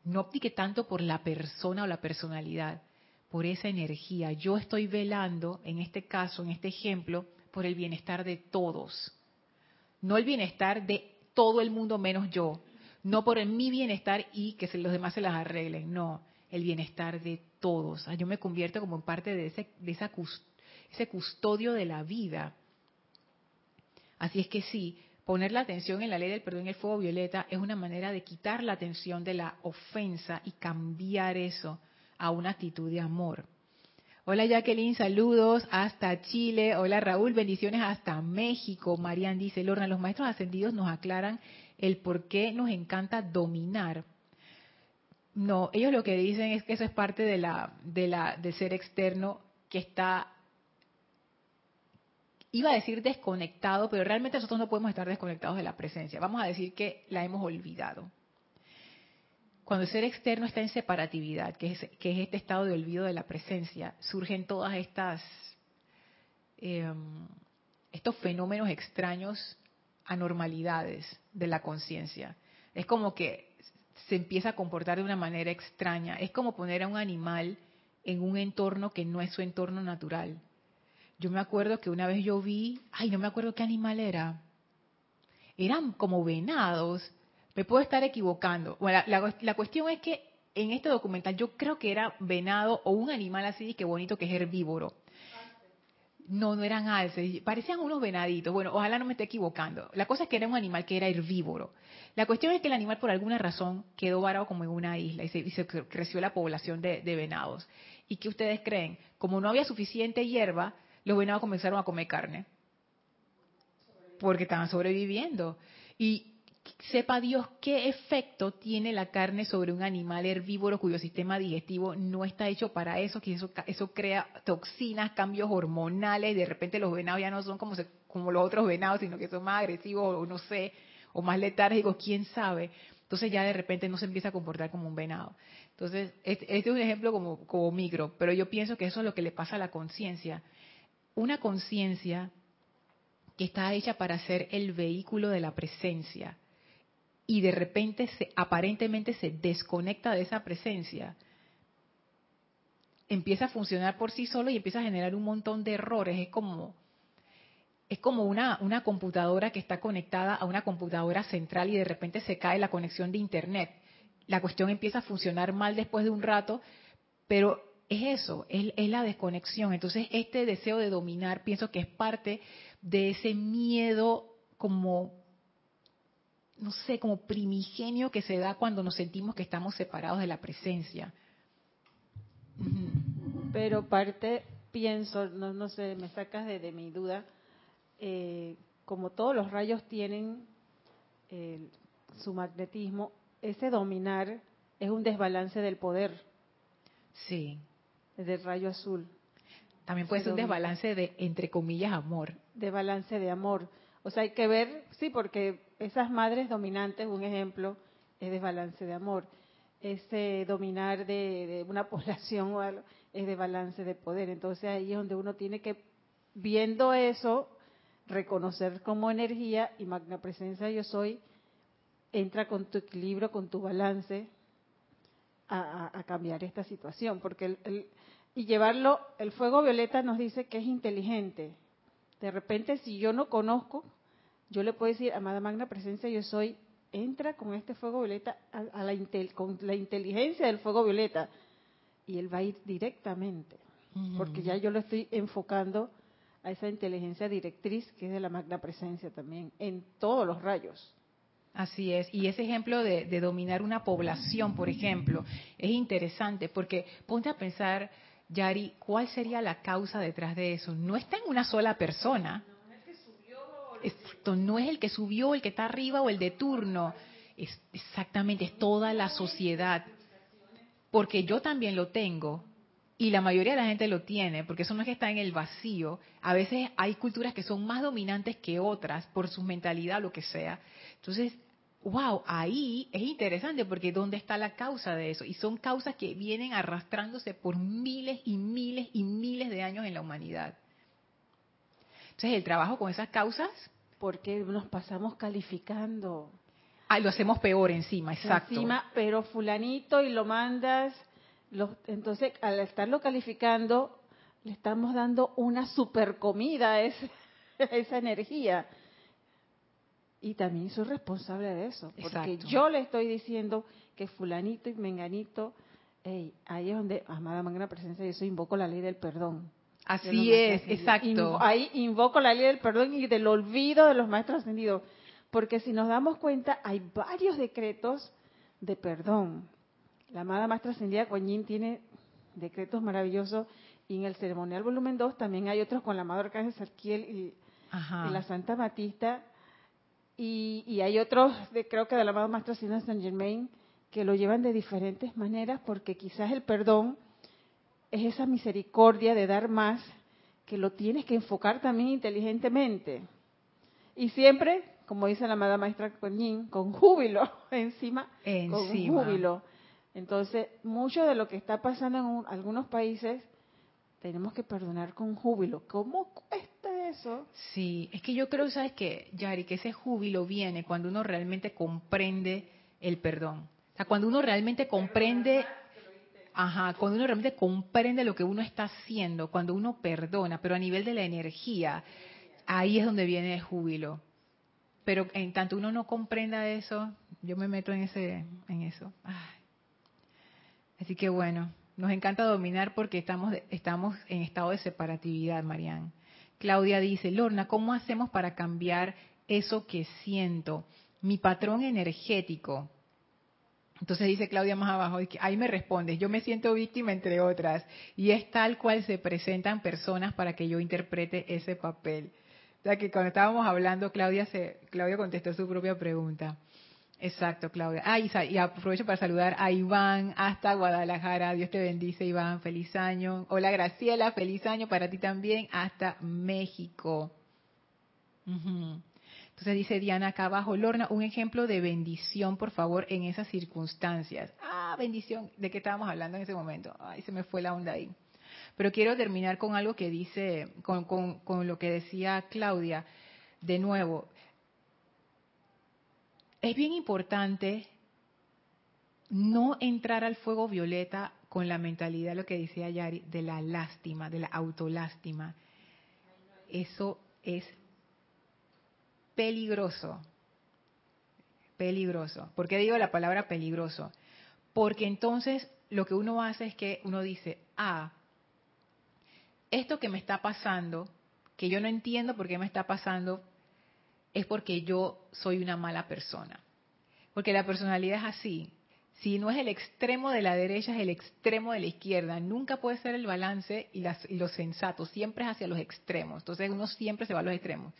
No optique tanto por la persona o la personalidad, por esa energía. Yo estoy velando, en este caso, en este ejemplo, por el bienestar de todos. No el bienestar de todo el mundo menos yo. No por mi bienestar y que los demás se las arreglen. No, el bienestar de todos. Yo me convierto como en parte de ese, de ese custodio de la vida. Así es que sí, poner la atención en la ley del perdón y el fuego violeta es una manera de quitar la atención de la ofensa y cambiar eso a una actitud de amor. Hola Jacqueline, saludos hasta Chile. Hola Raúl, bendiciones hasta México. Marian dice, Lorna, los maestros ascendidos nos aclaran el por qué nos encanta dominar. No, ellos lo que dicen es que eso es parte de la, de la, del ser externo que está iba a decir desconectado, pero realmente nosotros no podemos estar desconectados de la presencia. Vamos a decir que la hemos olvidado. Cuando el ser externo está en separatividad, que es, este estado de olvido de la presencia, surgen todas estas em, estos fenómenos extraños, anormalidades de la conciencia. Es como que se empieza a comportar de una manera extraña. Es como poner a un animal en un entorno que no es su entorno natural. Yo me acuerdo que una vez yo vi, ay, no me acuerdo qué animal era. Eran como venados. Me puedo estar equivocando. Bueno, la, cuestión es que en este documental yo creo que era venado o un animal así, que bonito, que es herbívoro. No, no eran alces, parecían unos venaditos. Bueno, ojalá no me esté equivocando. La cosa es que era un animal que era herbívoro. La cuestión es que el animal por alguna razón quedó varado como en una isla y se, creció la población de, de venados. ¿Y qué ustedes creen? Como no había suficiente hierba, los venados comenzaron a comer carne. Porque estaban sobreviviendo. Y sepa Dios qué efecto tiene la carne sobre un animal herbívoro cuyo sistema digestivo no está hecho para eso, que eso, eso crea toxinas, cambios hormonales, de repente los venados ya no son como, como los otros venados, sino que son más agresivos o no sé, o más letárgicos, quién sabe. Entonces ya de repente no se empieza a comportar como un venado. Entonces, este, este es un ejemplo como, como micro, pero yo pienso que eso es lo que le pasa a la conciencia una conciencia que está hecha para ser el vehículo de la presencia y de repente se, aparentemente se desconecta de esa presencia, empieza a funcionar por sí solo y empieza a generar un montón de errores. Es como, es como una, una computadora que está conectada a una computadora central y de repente se cae la conexión de Internet. La cuestión empieza a funcionar mal después de un rato, pero es eso, es, la desconexión. Entonces, este deseo de dominar, pienso que es parte de ese miedo como, no sé, como primigenio que se da cuando nos sentimos que estamos separados de la presencia. Pero parte, pienso, no, no sé, me sacas de, mi duda, eh, como todos los rayos tienen eh, su magnetismo, ese dominar es un desbalance del poder. Sí de rayo azul. También puede ser un desbalance de, entre comillas, amor. De balance de amor. O sea, hay que ver, sí, porque esas madres dominantes, un ejemplo, es desbalance de amor. Ese dominar de, una población o algo, es de balance de poder. Entonces ahí es donde uno tiene que, viendo eso, reconocer como energía y magna presencia yo soy, entra con tu equilibrio, con tu balance a, cambiar esta situación. Porque el y llevarlo, el fuego violeta nos dice que es inteligente. De repente, si yo no conozco, yo le puedo decir, amada magna presencia, yo soy, entra con este fuego violeta a, la con la inteligencia del fuego violeta. Y él va a ir directamente, porque ya yo lo estoy enfocando a esa inteligencia directriz que es de la magna presencia también, en todos los rayos. Así es, y ese ejemplo de, dominar una población, por ejemplo, es interesante porque ponte a pensar Yari, ¿cuál sería la causa detrás de eso? No está en una sola persona. Esto no es el que subió, el que está arriba o el de turno. Es exactamente, es toda la sociedad. Porque yo también lo tengo y la mayoría de la gente lo tiene, porque eso no es que está en el vacío. A veces hay culturas que son más dominantes que otras por su mentalidad lo que sea. Entonces, wow, ahí es interesante porque ¿dónde está la causa de eso? Y son causas que vienen arrastrándose por miles y miles y miles de años en la humanidad. Entonces, el trabajo con esas causas... Porque nos pasamos calificando. Ah, lo hacemos peor encima, exacto. Encima, pero fulanito y lo mandas. entonces, al estarlo calificando, le estamos dando una super comida a esa energía y también soy responsable de eso, porque yo le estoy diciendo que fulanito y menganito, hey, ahí es donde, amada magna presencia, yo soy invoco la ley del perdón. Así es, exacto. ahí invoco la ley del perdón y del olvido de los maestros ascendidos, porque si nos damos cuenta, hay varios decretos de perdón. La amada maestra ascendida Kuan tiene decretos maravillosos y en el ceremonial volumen 2 también hay otros con la amada Arcángel Sarkiel y, y la Santa Matista y, hay otros, de, creo que de la amado Maestro Sina Saint Germain, que lo llevan de diferentes maneras, porque quizás el perdón es esa misericordia de dar más, que lo tienes que enfocar también inteligentemente. Y siempre, como dice la amada maestra Kuan con júbilo encima, encima, con júbilo. Entonces, mucho de lo que está pasando en algunos países tenemos que perdonar con júbilo. ¿Cómo cuesta eso? Sí, es que yo creo, ¿sabes qué, Yari? Que ese júbilo viene cuando uno realmente comprende el perdón. O sea, cuando uno realmente comprende, ajá, cuando uno realmente comprende lo que uno está haciendo, cuando uno perdona, pero a nivel de la energía, ahí es donde viene el júbilo. Pero en tanto uno no comprenda eso, yo me meto en ese, en eso. Así que bueno, nos encanta dominar porque estamos, estamos en estado de separatividad, Marian. Claudia dice, Lorna, ¿cómo hacemos para cambiar eso que siento? Mi patrón energético. Entonces dice Claudia más abajo, ahí me respondes, yo me siento víctima entre otras, y es tal cual se presentan personas para que yo interprete ese papel. O sea que cuando estábamos hablando, Claudia, se, Claudia contestó su propia pregunta. Exacto, Claudia. Ah, y, aprovecho para saludar a Iván hasta Guadalajara. Dios te bendice, Iván. Feliz año. Hola, Graciela. Feliz año para ti también hasta México. Entonces dice Diana acá abajo, Lorna, un ejemplo de bendición, por favor, en esas circunstancias. Ah, bendición. ¿De qué estábamos hablando en ese momento? Ay, se me fue la onda ahí. Pero quiero terminar con algo que dice, con, con lo que decía Claudia. De nuevo, es bien importante no entrar al fuego violeta con la mentalidad, lo que decía Yari, de la lástima, de la autolástima. Eso es peligroso. Peligroso. ¿Por qué digo la palabra peligroso? Porque entonces lo que uno hace es que uno dice, ah, esto que me está pasando, que yo no entiendo por qué me está pasando, es porque yo soy una mala persona. Porque la personalidad es así. Si no es el extremo de la derecha, es el extremo de la izquierda. Nunca puede ser el balance y, las, y lo sensato. Siempre es hacia los extremos. Entonces uno siempre se va a los extremos.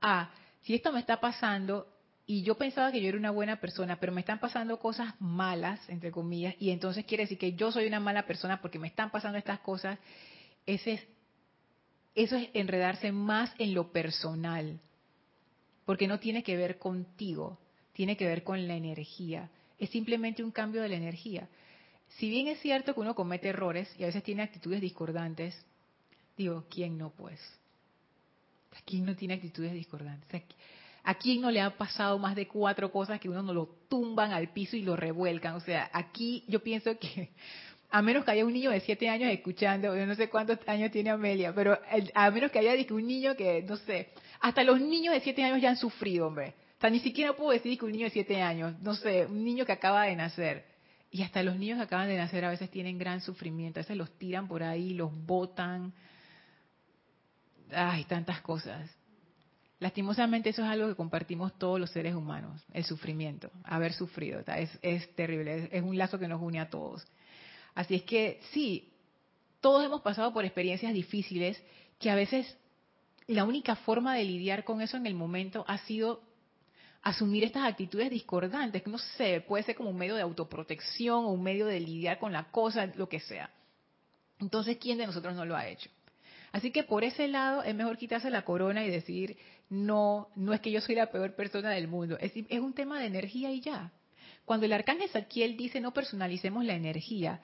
Ah, si esto me está pasando y yo pensaba que yo era una buena persona, pero me están pasando cosas malas, entre comillas, y entonces quiere decir que yo soy una mala persona porque me están pasando estas cosas, ese es, eso es enredarse más en lo personal porque no tiene que ver contigo, tiene que ver con la energía. Es simplemente un cambio de la energía. Si bien es cierto que uno comete errores y a veces tiene actitudes discordantes, digo, ¿quién no pues? ¿A quién no tiene actitudes discordantes? ¿A quién no le ha pasado más de cuatro cosas que uno no lo tumban al piso y lo revuelcan? O sea, aquí yo pienso que a menos que haya un niño de siete años escuchando, yo no sé cuántos años tiene Amelia, pero a menos que haya un niño que, no sé, hasta los niños de siete años ya han sufrido, hombre. O sea, ni siquiera puedo decir que un niño de siete años, no sé, un niño que acaba de nacer. Y hasta los niños que acaban de nacer a veces tienen gran sufrimiento, a veces los tiran por ahí, los botan. Ay, tantas cosas. Lastimosamente eso es algo que compartimos todos los seres humanos, el sufrimiento, haber sufrido. Es, es terrible, es un lazo que nos une a todos. Así es que sí, todos hemos pasado por experiencias difíciles que a veces la única forma de lidiar con eso en el momento ha sido asumir estas actitudes discordantes, que no sé, puede ser como un medio de autoprotección o un medio de lidiar con la cosa, lo que sea. Entonces, ¿quién de nosotros no lo ha hecho? Así que por ese lado es mejor quitarse la corona y decir, no, no es que yo soy la peor persona del mundo, es, es un tema de energía y ya. Cuando el arcángel Saquiel dice no personalicemos la energía,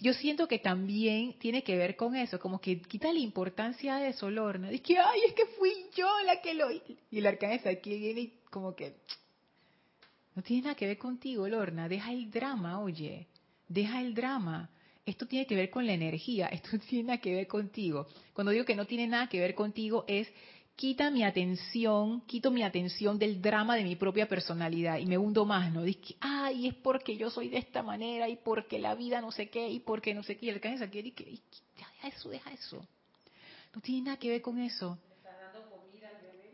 yo siento que también tiene que ver con eso, como que quita la importancia de eso, Lorna. Dice que, ay, es que fui yo la que lo... Y el arcángel aquí viene y como que... No tiene nada que ver contigo, Lorna. Deja el drama, oye. Deja el drama. Esto tiene que ver con la energía. Esto tiene nada que ver contigo. Cuando digo que no tiene nada que ver contigo es quita mi atención, quito mi atención del drama de mi propia personalidad y me hundo más, ¿no? Dice, ay, es porque yo soy de esta manera y porque la vida no sé qué y porque no sé qué. Y el cae aquí que, deja eso, deja eso. No tiene nada que ver con eso.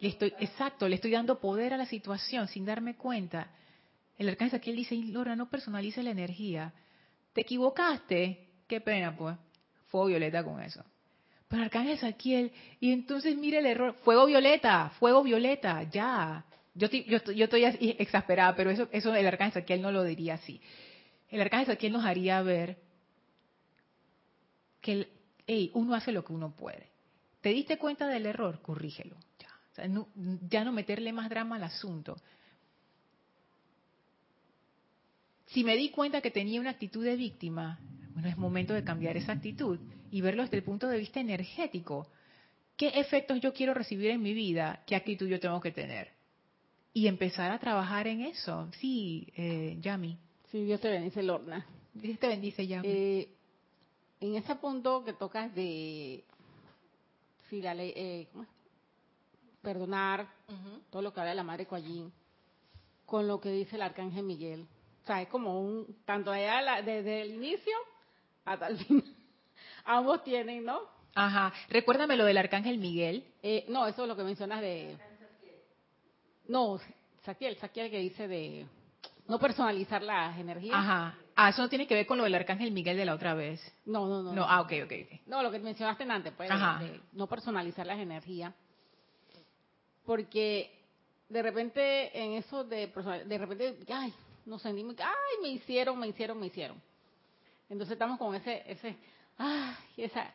Le estoy, exacto, le estoy dando poder a la situación sin darme cuenta. El arcángel aquí dice, Laura, no personalice la energía. ¿Te equivocaste? Qué pena, pues. Fue violeta con eso. Pero Arcángel Saquiel, y entonces mire el error, fuego violeta, fuego violeta, ya. Yo, yo, yo estoy exasperada, pero eso, eso el Arcángel Saquiel no lo diría así. El Arcángel Saquiel nos haría ver que hey, uno hace lo que uno puede. ¿Te diste cuenta del error? Corrígelo. Ya. no, ya no meterle más drama al asunto. Si me di cuenta que tenía una actitud de víctima, bueno, es momento de cambiar esa actitud y verlo desde el punto de vista energético. ¿Qué efectos yo quiero recibir en mi vida? ¿Qué actitud yo tengo que tener? Y empezar a trabajar en eso. Sí, eh, Yami. Sí, Dios te bendice, Lorna. Dios te bendice, Yami. Eh, en ese punto que tocas de si la ley, eh, perdonar, todo lo que habla la Madre Coallín, con lo que dice el Arcángel Miguel. O sea, es como un, tanto allá desde el inicio hasta el final ambos tienen, ¿no? Ajá. Recuérdame lo del arcángel Miguel. Eh, no, eso es lo que mencionas de... No, Saquiel, Saquiel que dice de no personalizar las energías. Ajá. Ah, eso no tiene que ver con lo del arcángel Miguel de la otra vez. No, no, no. No, ah, ok, ok. No, lo que mencionaste antes, pues, de, no personalizar las energías. Porque de repente en eso de de repente, ay, no sé, ni ay, me hicieron, me hicieron, me hicieron. Entonces estamos con ese, ese, ay, esa,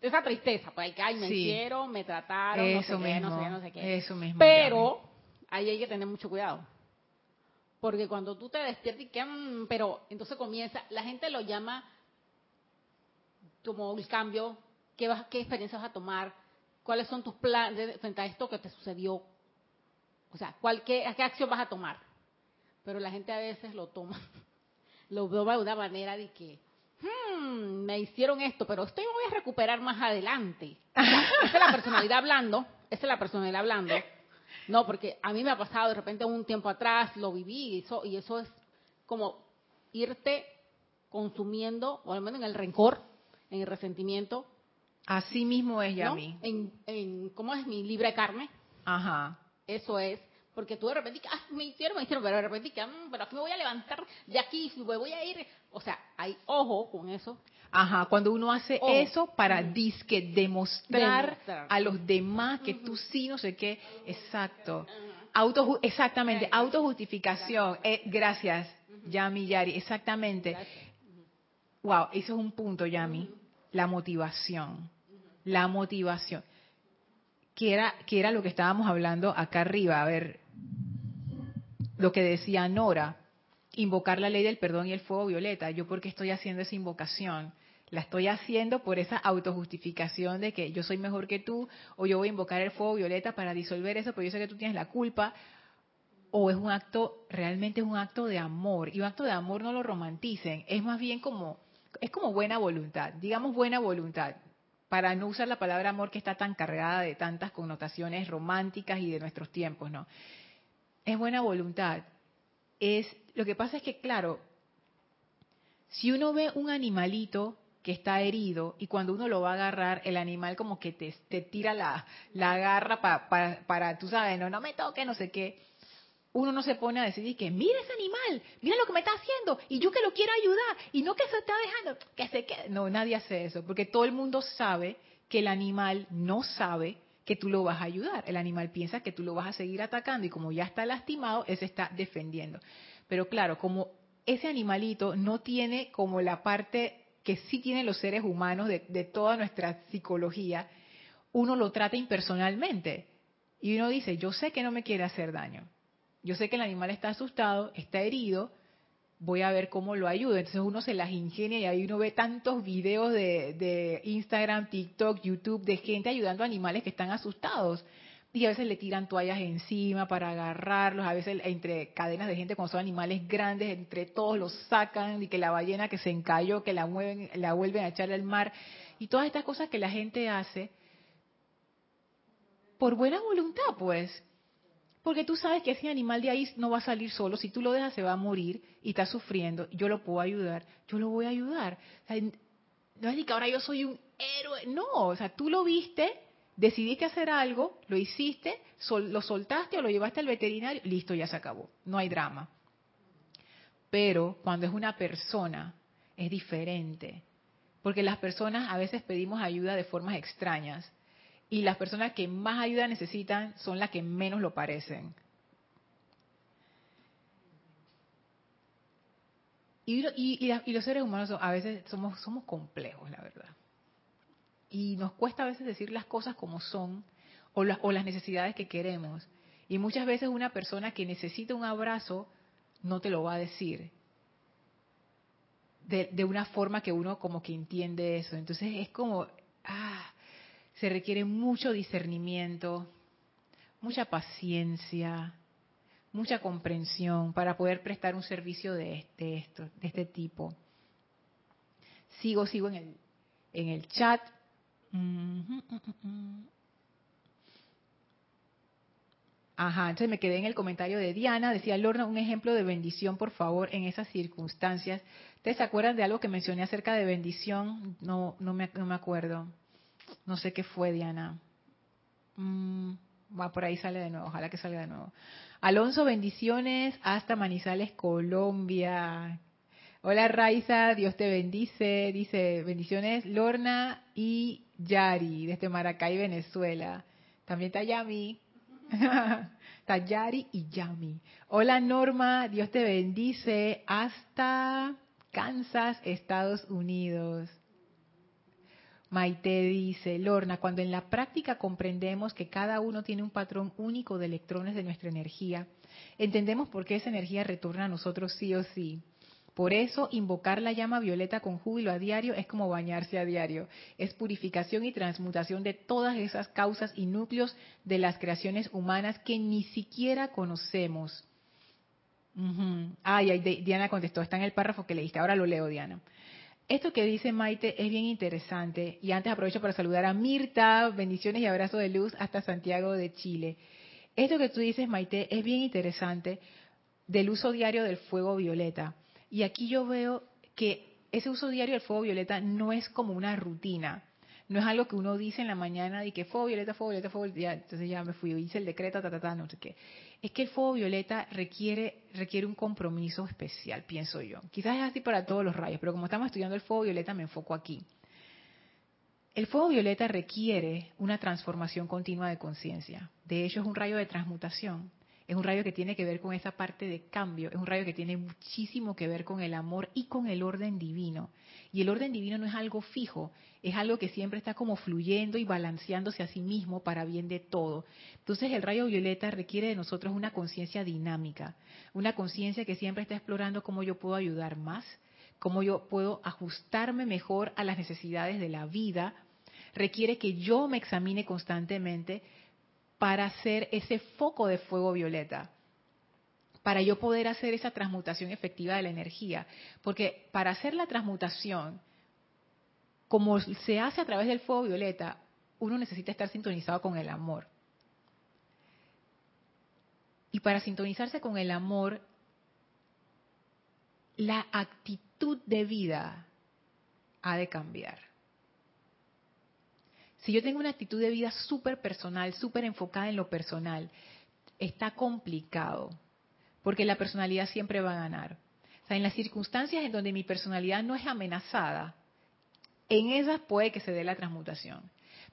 esa tristeza, pues ay, me hicieron, me trataron, eso no sé qué, no sé qué, no sé qué. Eso mismo. Pero ahí hay que tener mucho cuidado. Porque cuando tú te despiertas y que, mm, pero entonces comienza, la gente lo llama como el cambio, qué, vas, qué experiencia vas a tomar, cuáles son tus planes frente a esto que te sucedió. O sea, ¿cuál, qué, qué acción vas a tomar? Pero la gente a veces lo toma, lo toma de una manera de que, hmm, me hicieron esto, pero esto yo voy a recuperar más adelante. esa es la personalidad hablando, esa es la personalidad hablando. No, porque a mí me ha pasado de repente un tiempo atrás, lo viví y eso, y eso es como irte consumiendo, o al menos en el rencor, en el resentimiento. Así mismo es, ya En, en, ¿cómo es mi libre carne? Ajá. Eso es. Porque tú de repente, ah, me hicieron, me hicieron, pero de repente, ah, pero aquí me voy a levantar de aquí, me voy a ir. O sea, hay ojo con eso. Ajá, cuando uno hace eso para disque demostrar, a los demás que tú sí, no sé qué. Exacto. Auto, exactamente, autojustificación. Eh, gracias, Yami Yari, exactamente. Wow, eso es un punto, Yami. La motivación. La motivación. Que era, que era lo que estábamos hablando acá arriba. A ver, lo que decía Nora, invocar la ley del perdón y el fuego violeta. ¿Yo por qué estoy haciendo esa invocación? La estoy haciendo por esa autojustificación de que yo soy mejor que tú, o yo voy a invocar el fuego violeta para disolver eso, pero yo sé que tú tienes la culpa, o es un acto, realmente es un acto de amor. Y un acto de amor no lo romanticen, es más bien como, es como buena voluntad, digamos buena voluntad, para no usar la palabra amor que está tan cargada de tantas connotaciones románticas y de nuestros tiempos, ¿no? es buena voluntad. Es, lo que pasa es que, claro, si uno ve un animalito que está herido y cuando uno lo va a agarrar, el animal como que te, tira la, la garra para, para, tú sabes, no, no me toque, no sé qué. Uno no se pone a decir que mira ese animal, mira lo que me está haciendo y yo que lo quiero ayudar y no que se está dejando, que se quede. No, nadie hace eso, porque todo el mundo sabe que el animal no sabe que tú lo vas a ayudar. El animal piensa que tú lo vas a seguir atacando y como ya está lastimado, él se está defendiendo. Pero claro, como ese animalito no tiene como la parte que sí tienen los seres humanos de, de toda nuestra psicología, uno lo trata impersonalmente. Y uno dice, yo sé que no me quiere hacer daño yo sé que el animal está asustado, está herido, voy a ver cómo lo ayudo. Entonces uno se las ingenia y ahí uno ve tantos videos de, Instagram, TikTok, YouTube de gente ayudando a animales que están asustados. Y a veces le tiran toallas encima para agarrarlos, a veces entre cadenas de gente cuando son animales grandes, entre todos los sacan y que la ballena que se encalló, que la mueven, la vuelven a echar al mar. Y todas estas cosas que la gente hace por buena voluntad, pues. Porque tú sabes que ese animal de ahí no va a salir solo. Si tú lo dejas, se va a morir y está sufriendo. Yo lo puedo ayudar. Yo lo voy a ayudar. no es ni que ahora yo soy un héroe. No, o sea, tú lo viste, decidiste hacer algo, lo hiciste, lo soltaste o lo llevaste al veterinario. Listo, ya se acabó. No hay drama. Pero cuando es una persona, es diferente. Porque las personas a veces pedimos ayuda de formas extrañas y las personas que más ayuda necesitan son las que menos lo parecen. Y, los seres humanos a veces somos, somos complejos, la verdad. Y nos cuesta a veces decir las cosas como son o, o las necesidades que queremos. Y muchas veces una persona que necesita un abrazo no te lo va a decir. De, de, una forma que uno como que entiende eso. Entonces es como, ah, se requiere mucho discernimiento, mucha paciencia, mucha comprensión para poder prestar un servicio de, esto, de este tipo. Sigo, sigo en el, en el chat. Ajá, entonces me quedé en el comentario de Diana, decía Lorna, un ejemplo de bendición, por favor, en esas circunstancias. ¿Ustedes se acuerdan de algo que mencioné acerca de bendición? No, no me, no me acuerdo. No sé qué fue, Diana. Mm, va, por ahí sale de nuevo, ojalá que salga de nuevo. Alonso, bendiciones hasta Manizales, Colombia. Hola Raiza, Dios te bendice. Dice, bendiciones Lorna y Yari, desde Maracay, Venezuela. También está Yami. está Yari y Yami. Hola Norma, Dios te bendice hasta Kansas, Estados Unidos. Maite dice, Lorna, cuando en la práctica comprendemos que cada uno tiene un patrón único de electrones de nuestra energía, entendemos por qué esa energía retorna a nosotros sí o sí. Por eso, invocar la llama violeta con júbilo a diario es como bañarse a diario. Es purificación y transmutación de todas esas causas y núcleos de las creaciones humanas que ni siquiera conocemos. Ay, Diana contestó, está en el párrafo que leíste. Ahora lo leo, Diana. Esto que dice Maite es bien interesante y antes aprovecho para saludar a Mirta, bendiciones y abrazo de luz hasta Santiago de Chile. Esto que tú dices, Maite, es bien interesante del uso diario del fuego violeta. Y aquí yo veo que ese uso diario del fuego violeta no es como una rutina, no es algo que uno dice en la mañana de que fuego violeta, fuego violeta, fuego violeta, entonces ya me fui, hice el decreto, ta, ta, ta, no sé qué. Es que el fuego violeta requiere, requiere un compromiso especial, pienso yo. Quizás es así para todos los rayos, pero como estamos estudiando el fuego violeta, me enfoco aquí. El fuego violeta requiere una transformación continua de conciencia. De hecho, es un rayo de transmutación. Es un rayo que tiene que ver con esa parte de cambio, es un rayo que tiene muchísimo que ver con el amor y con el orden divino. Y el orden divino no es algo fijo, es algo que siempre está como fluyendo y balanceándose a sí mismo para bien de todo. Entonces el rayo violeta requiere de nosotros una conciencia dinámica, una conciencia que siempre está explorando cómo yo puedo ayudar más, cómo yo puedo ajustarme mejor a las necesidades de la vida. Requiere que yo me examine constantemente para hacer ese foco de fuego violeta, para yo poder hacer esa transmutación efectiva de la energía. Porque para hacer la transmutación, como se hace a través del fuego violeta, uno necesita estar sintonizado con el amor. Y para sintonizarse con el amor, la actitud de vida ha de cambiar. Si yo tengo una actitud de vida súper personal, súper enfocada en lo personal, está complicado. porque la personalidad siempre va a ganar. O sea, en las circunstancias en donde mi personalidad no es amenazada, en esas puede que se dé la transmutación.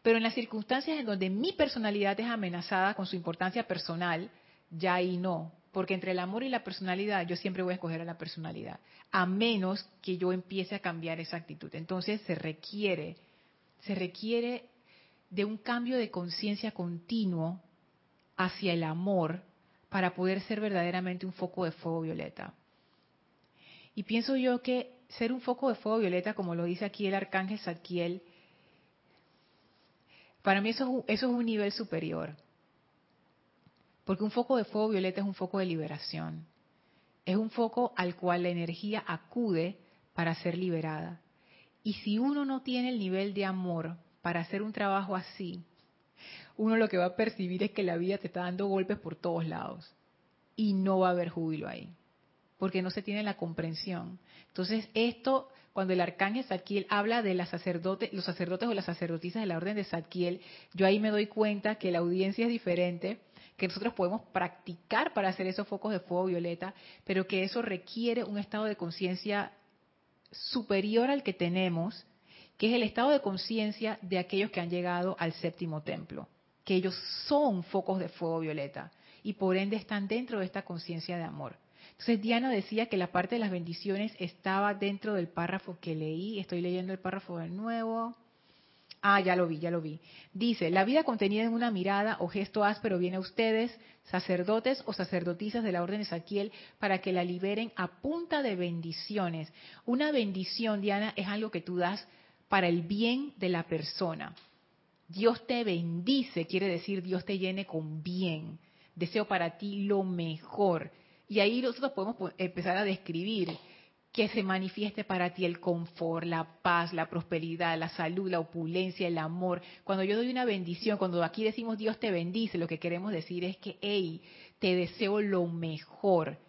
Pero en las circunstancias en donde mi personalidad es amenazada con su importancia personal, ya ahí no. Porque entre el amor y la personalidad, yo siempre voy a escoger a la personalidad, a menos que yo empiece a cambiar esa actitud. Entonces se requiere, se requiere de un cambio de conciencia continuo hacia el amor para poder ser verdaderamente un foco de fuego violeta. Y pienso yo que ser un foco de fuego violeta, como lo dice aquí el arcángel Zadkiel, para mí eso, eso es un nivel superior. Porque un foco de fuego violeta es un foco de liberación. Es un foco al cual la energía acude para ser liberada. Y si uno no tiene el nivel de amor para hacer un trabajo así, uno lo que va a percibir es que la vida te está dando golpes por todos lados y no va a haber júbilo ahí, porque no se tiene la comprensión. Entonces, esto, cuando el arcángel Zadkiel habla de los sacerdotes o las sacerdotisas de la orden de Zadkiel, yo ahí me doy cuenta que la audiencia es diferente, que nosotros podemos practicar para hacer esos focos de fuego violeta, pero que eso requiere un estado de conciencia superior al que tenemos, que es el estado de conciencia de aquellos que han llegado al séptimo templo que ellos son focos de fuego violeta y por ende están dentro de esta conciencia de amor. Entonces Diana decía que la parte de las bendiciones estaba dentro del párrafo que leí, estoy leyendo el párrafo de nuevo. Ah, ya lo vi, ya lo vi. Dice, la vida contenida en una mirada o gesto áspero viene a ustedes, sacerdotes o sacerdotisas de la orden de Saquiel, para que la liberen a punta de bendiciones. Una bendición, Diana, es algo que tú das para el bien de la persona. Dios te bendice, quiere decir Dios te llene con bien. Deseo para ti lo mejor. Y ahí nosotros podemos empezar a describir que se manifieste para ti el confort, la paz, la prosperidad, la salud, la opulencia, el amor. Cuando yo doy una bendición, cuando aquí decimos Dios te bendice, lo que queremos decir es que, hey, te deseo lo mejor.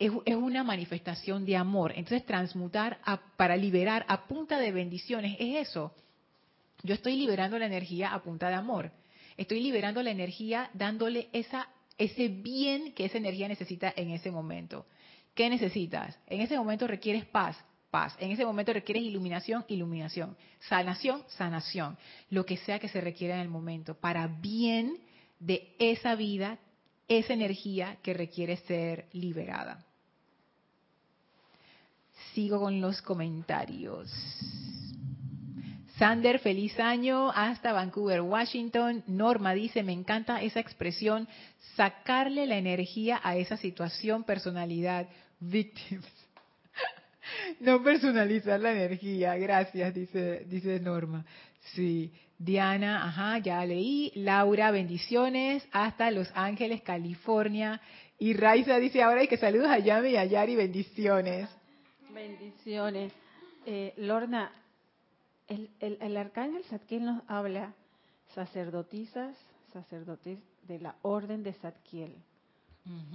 Es, una manifestación de amor. Entonces, transmutar para liberar a punta de bendiciones es eso yo estoy liberando la energía a punta de amor. Estoy liberando la energía dándole esa, ese bien que esa energía necesita en ese momento. ¿Qué necesitas? En ese momento requieres paz, paz. En ese momento requieres iluminación, iluminación. Sanación, sanación. Lo que sea que se requiera en el momento. Para bien de esa vida, esa energía que requiere ser liberada. Sigo con los comentarios. Sander, feliz año hasta Vancouver, Washington. Norma dice, me encanta esa expresión, sacarle la energía a esa situación, personalidad, victims. No personalizar la energía, gracias, dice, dice Norma. Sí, Diana, ajá, ya leí. Laura, bendiciones hasta Los Ángeles, California. Y Raiza dice ahora hay que saludos a Yami y a Yari, bendiciones. Bendiciones. Eh, Lorna, el, arcángel Zadkiel nos habla sacerdotisas, sacerdotes de la orden de Zadkiel.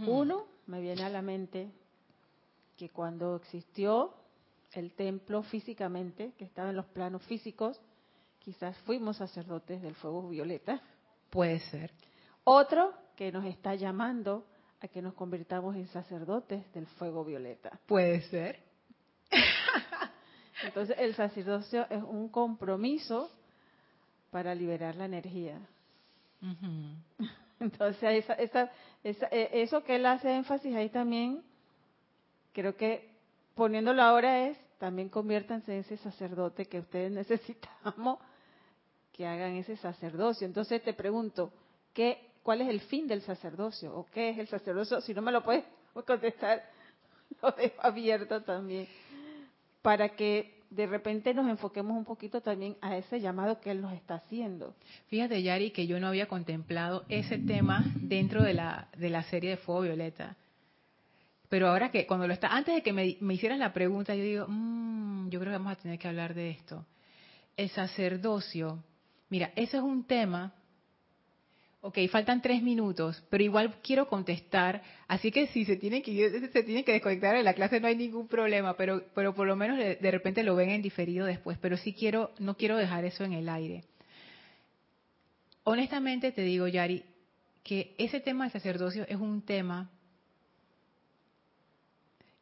Uno, me viene a la mente que cuando existió el templo físicamente, que estaba en los planos físicos, quizás fuimos sacerdotes del fuego violeta. Puede ser. Otro que nos está llamando a que nos convirtamos en sacerdotes del fuego violeta. Puede ser. Entonces el sacerdocio es un compromiso para liberar la energía. Entonces esa, e, eso que él hace énfasis ahí también, creo que poniéndolo ahora es, también conviértanse en ese sacerdote que ustedes necesitamos que hagan ese sacerdocio. Entonces te pregunto, ¿qué, ¿cuál es el fin del sacerdocio? ¿O qué es el sacerdocio? Si no me lo puedes contestar, lo dejo abierto también para que de repente nos enfoquemos un poquito también a ese llamado que Él nos está haciendo. Fíjate, Yari, que yo no había contemplado ese tema dentro de la, de la serie de Fuego Violeta. Pero ahora que, cuando lo está, antes de que me, me hicieras la pregunta, yo digo, mmm, yo creo que vamos a tener que hablar de esto. El sacerdocio. Mira, ese es un tema Ok, faltan tres minutos, pero igual quiero contestar, así que si se tienen que se tienen que desconectar de la clase no hay ningún problema, pero, pero por lo menos de, repente lo ven en diferido después, pero sí quiero, no quiero dejar eso en el aire. Honestamente te digo, Yari, que ese tema del sacerdocio es un tema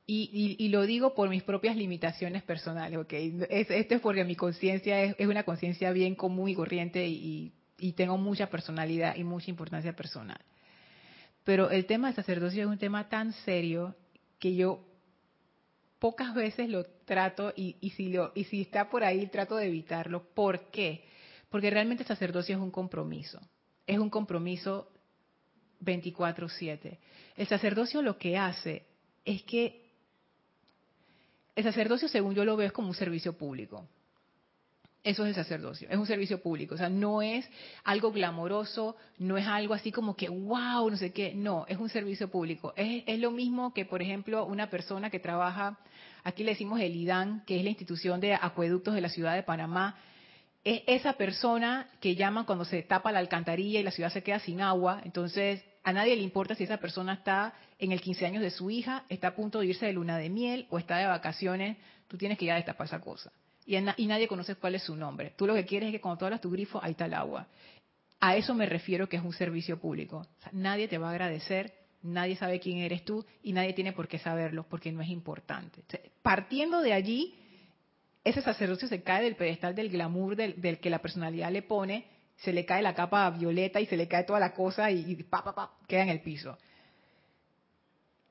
Y, y, lo digo por mis propias limitaciones personales, ¿ok? esto es porque mi conciencia es, es, una conciencia bien común y corriente y, tengo mucha personalidad y mucha importancia personal. Pero el tema del sacerdocio es un tema tan serio que yo pocas veces lo trato y, y, si, y si está por ahí trato de evitarlo. ¿Por qué? Porque realmente el sacerdocio es un compromiso. Es un compromiso 24/7. El sacerdocio lo que hace es que el sacerdocio, según yo lo veo, es como un servicio público. Eso es el sacerdocio, es un servicio público. O sea, no es algo glamoroso, no es algo así como que, wow, no sé qué. No, es un servicio público. Es, es lo mismo que, por ejemplo, una persona que trabaja, aquí le decimos el IDAN, que es la institución de acueductos de la ciudad de Panamá. Es esa persona que llaman cuando se tapa la alcantarilla y la ciudad se queda sin agua. Entonces, a nadie le importa si esa persona está en el 15 años de su hija, está a punto de irse de luna de miel o está de vacaciones, tú tienes que ir a destapar esa cosa. Y, nadie conoce cuál es su nombre. Tú lo que quieres es que cuando tú tu grifo, ahí está el agua. A eso me refiero que es un servicio público. nadie te va a agradecer, nadie sabe quién eres tú y nadie tiene por qué saberlo porque no es importante. partiendo de allí, ese sacerdocio se cae del pedestal del glamour del que la personalidad le pone se le cae la capa violeta y se le cae toda la cosa y, pa, pa, pa, queda en el piso.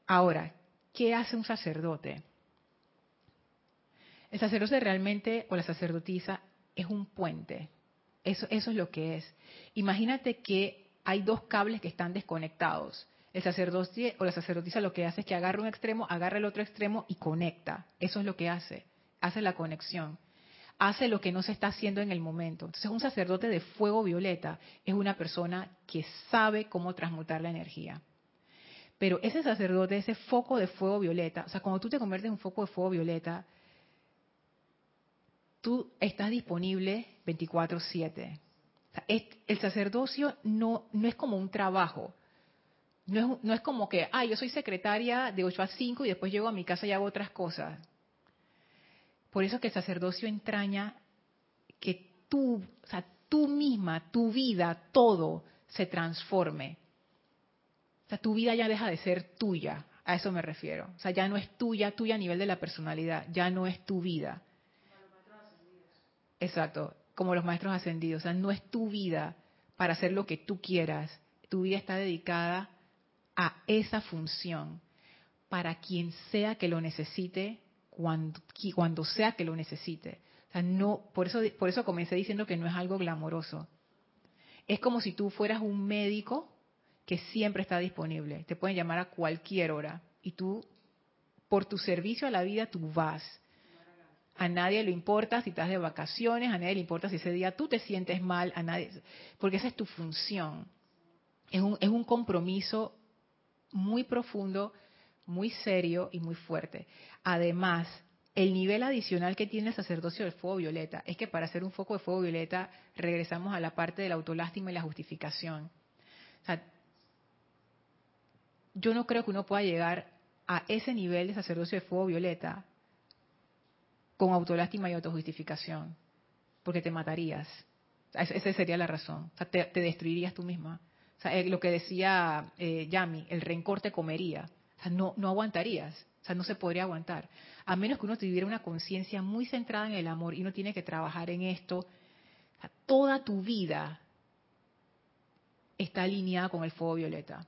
Ahora, ¿qué hace un sacerdote? El sacerdote realmente, o la sacerdotisa, es un puente. Eso, eso es lo que es. Imagínate que hay dos cables que están desconectados. El sacerdote o la sacerdotisa lo que hace es que agarra un extremo, agarra el otro extremo y conecta. Eso es lo que hace. Hace la conexión hace lo que no se está haciendo en el momento. Entonces, un sacerdote de fuego violeta es una persona que sabe cómo transmutar la energía. Pero ese sacerdote, ese foco de fuego violeta, o sea, cuando tú te conviertes en un foco de fuego violeta, tú estás disponible 24/7. el sacerdocio no, no es como un trabajo. No es, no es como que, ah, yo soy secretaria de 8 a 5 y después llego a mi casa y hago otras cosas. Por eso que el sacerdocio entraña que tú, o sea, tú misma, tu vida, todo se transforme. O sea, tu vida ya deja de ser tuya, a eso me refiero. O sea, ya no es tuya, tuya a nivel de la personalidad, ya no es tu vida. Exacto, como los maestros ascendidos. O sea, no es tu vida para hacer lo que tú quieras. Tu vida está dedicada a esa función para quien sea que lo necesite cuando, cuando sea que lo necesite. O sea, no, por eso, por eso comencé diciendo que no es algo glamoroso. Es como si tú fueras un médico que siempre está disponible. Te pueden llamar a cualquier hora y tú, por tu servicio a la vida, tú vas. A nadie le importa si estás de vacaciones, a nadie le importa si ese día tú te sientes mal, a nadie, porque esa es tu función. Es un, compromiso muy profundo muy serio y muy fuerte. Además, el nivel adicional que tiene el sacerdocio del fuego violeta es que para hacer un foco de fuego violeta regresamos a la parte de la autolástima y la justificación. Yo no creo que uno pueda llegar a ese nivel de sacerdocio de fuego violeta con autolástima y autojustificación, porque te matarías. esa sería la razón. Te, destruirías tú misma. Eh, lo que decía eh, Yami, el rencor te comería no, no aguantarías, no se podría aguantar. A menos que uno tuviera una conciencia muy centrada en el amor y uno tiene que trabajar en esto. toda tu vida está alineada con el fuego violeta.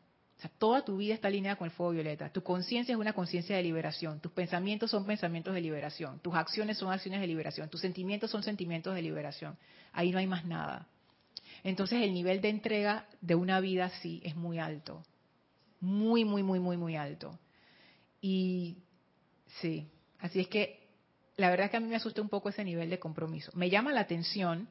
Toda tu vida está alineada con el fuego violeta. Tu conciencia es una conciencia de liberación. Tus pensamientos son pensamientos de liberación. Tus acciones son acciones de liberación. Tus sentimientos son sentimientos de liberación. Ahí no hay más nada. Entonces el nivel de entrega de una vida así es muy alto muy, muy, muy, muy, muy alto. Y sí, así es que la verdad es que a mí me asusta un poco ese nivel de compromiso. Me llama la atención,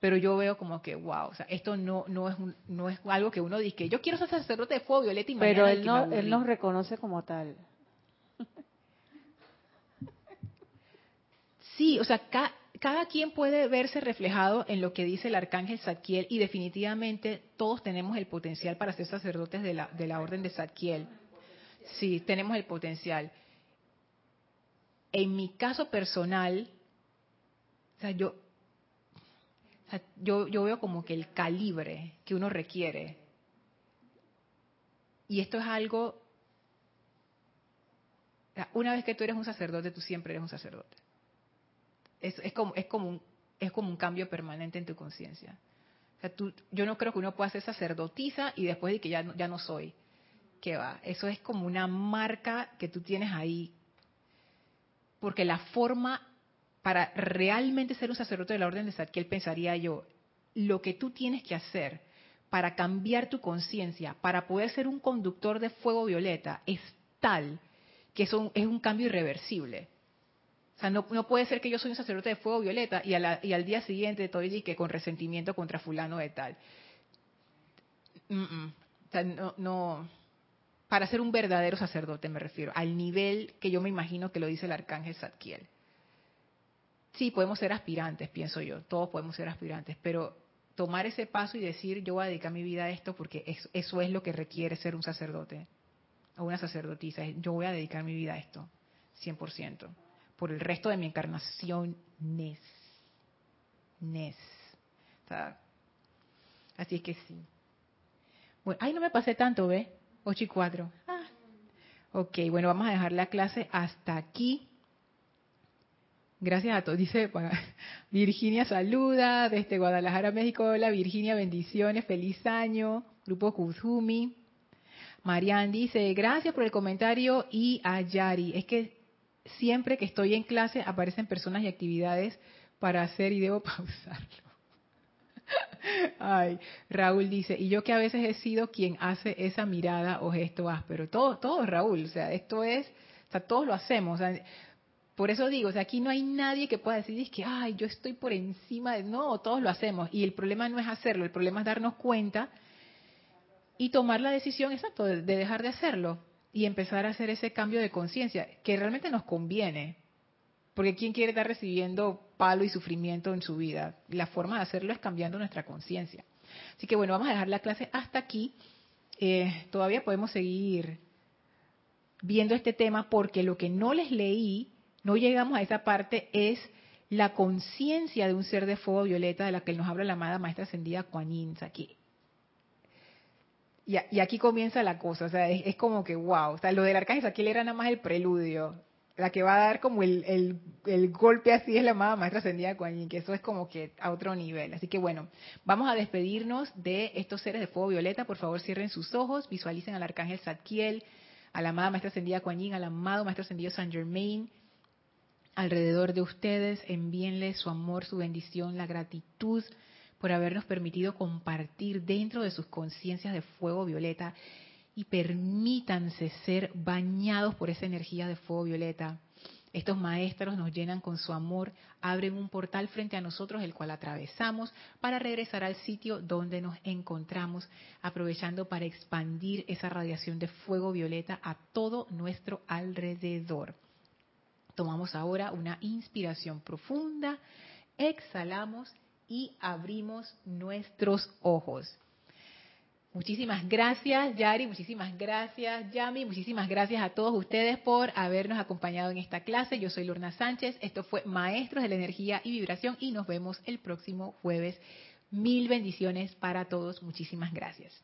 pero yo veo como que, wow, o sea, esto no, no, es, no es algo que uno dice, yo quiero ser sacerdote de fuego, violeta y Pero él no, él nos reconoce como tal. Sí, o sea, cada quien puede verse reflejado en lo que dice el arcángel Zadkiel y definitivamente todos tenemos el potencial para ser sacerdotes de la, de la orden de Zadkiel. Sí, tenemos el potencial. En mi caso personal, o sea, yo, yo, yo veo como que el calibre que uno requiere. Y esto es algo Una vez que tú eres un sacerdote, tú siempre eres un sacerdote. Es, es, como, es, como, un, es como un cambio permanente en tu conciencia. Yo no creo que uno pueda ser sacerdotisa y después de que ya, ya no soy. ¿Qué va? Eso es como una marca que tú tienes ahí. Porque la forma para realmente ser un sacerdote de la orden de Zadkiel, pensaría yo, lo que tú tienes que hacer para cambiar tu conciencia, para poder ser un conductor de fuego violeta, es tal que es un cambio irreversible. O sea, no, puede ser que yo soy un sacerdote de fuego violeta y, al día siguiente estoy que con resentimiento contra fulano de tal. O sea, no, no, para ser un verdadero sacerdote me refiero, al nivel que yo me imagino que lo dice el arcángel Zadkiel. Sí, podemos ser aspirantes, pienso yo, todos podemos ser aspirantes, pero tomar ese paso y decir, yo voy a dedicar mi vida a esto porque eso, es lo que requiere ser un sacerdote o una sacerdotisa, yo voy a dedicar mi vida a esto, 100%, por el resto de mi encarnación, Nes. Nes. así es que sí. Bueno, ay, no me pasé tanto, ¿ve? 8 y 4. Ah. Ok, bueno, vamos a dejar la clase hasta aquí. Gracias a todos. Dice Virginia saluda desde Guadalajara, México. Hola Virginia, bendiciones, feliz año. Grupo Kuzumi. Marian dice, gracias por el comentario y a Yari. Es que siempre que estoy en clase aparecen personas y actividades para hacer y debo pausarlo. Ay, Raúl dice, y yo que a veces he sido quien hace esa mirada o gesto áspero. Todo, todo Raúl, o sea, esto es, o sea, todos lo hacemos. Por eso digo, o sea, aquí no hay nadie que pueda decir, que, ay, yo estoy por encima de... No, todos lo hacemos. Y el problema no es hacerlo, el problema es darnos cuenta y tomar la decisión, exacto, de, dejar de hacerlo y empezar a hacer ese cambio de conciencia, que realmente nos conviene. Porque ¿quién quiere estar recibiendo palo y sufrimiento en su vida? La forma de hacerlo es cambiando nuestra conciencia. Así que bueno, vamos a dejar la clase hasta aquí. Eh, todavía podemos seguir viendo este tema porque lo que no les leí no llegamos a esa parte, es la conciencia de un ser de fuego violeta de la que nos habla la amada maestra ascendida Kuan Yin. Aquí. Y, aquí comienza la cosa, o sea, es, como que wow, o sea, lo del arcángel aquí era nada más el preludio, la que va a dar como el, golpe así es la amada maestra ascendida Kuan que eso es como que a otro nivel. Así que bueno, vamos a despedirnos de estos seres de fuego violeta, por favor cierren sus ojos, visualicen al arcángel Zadkiel, a la amada maestra ascendida Kuan al amado maestro ascendido Saint Germain, alrededor de ustedes, envíenles su amor, su bendición, la gratitud por habernos permitido compartir dentro de sus conciencias de fuego violeta y permítanse ser bañados por esa energía de fuego violeta. Estos maestros nos llenan con su amor, abren un portal frente a nosotros, el cual atravesamos para regresar al sitio donde nos encontramos, aprovechando para expandir esa radiación de fuego violeta a todo nuestro alrededor. Tomamos ahora una inspiración profunda, exhalamos y abrimos nuestros ojos. Muchísimas gracias, Yari, muchísimas gracias, Yami, muchísimas gracias a todos ustedes por habernos acompañado en esta clase. Yo soy Lorna Sánchez, esto fue Maestros de la Energía y Vibración y nos vemos el próximo jueves. Mil bendiciones para todos, muchísimas gracias.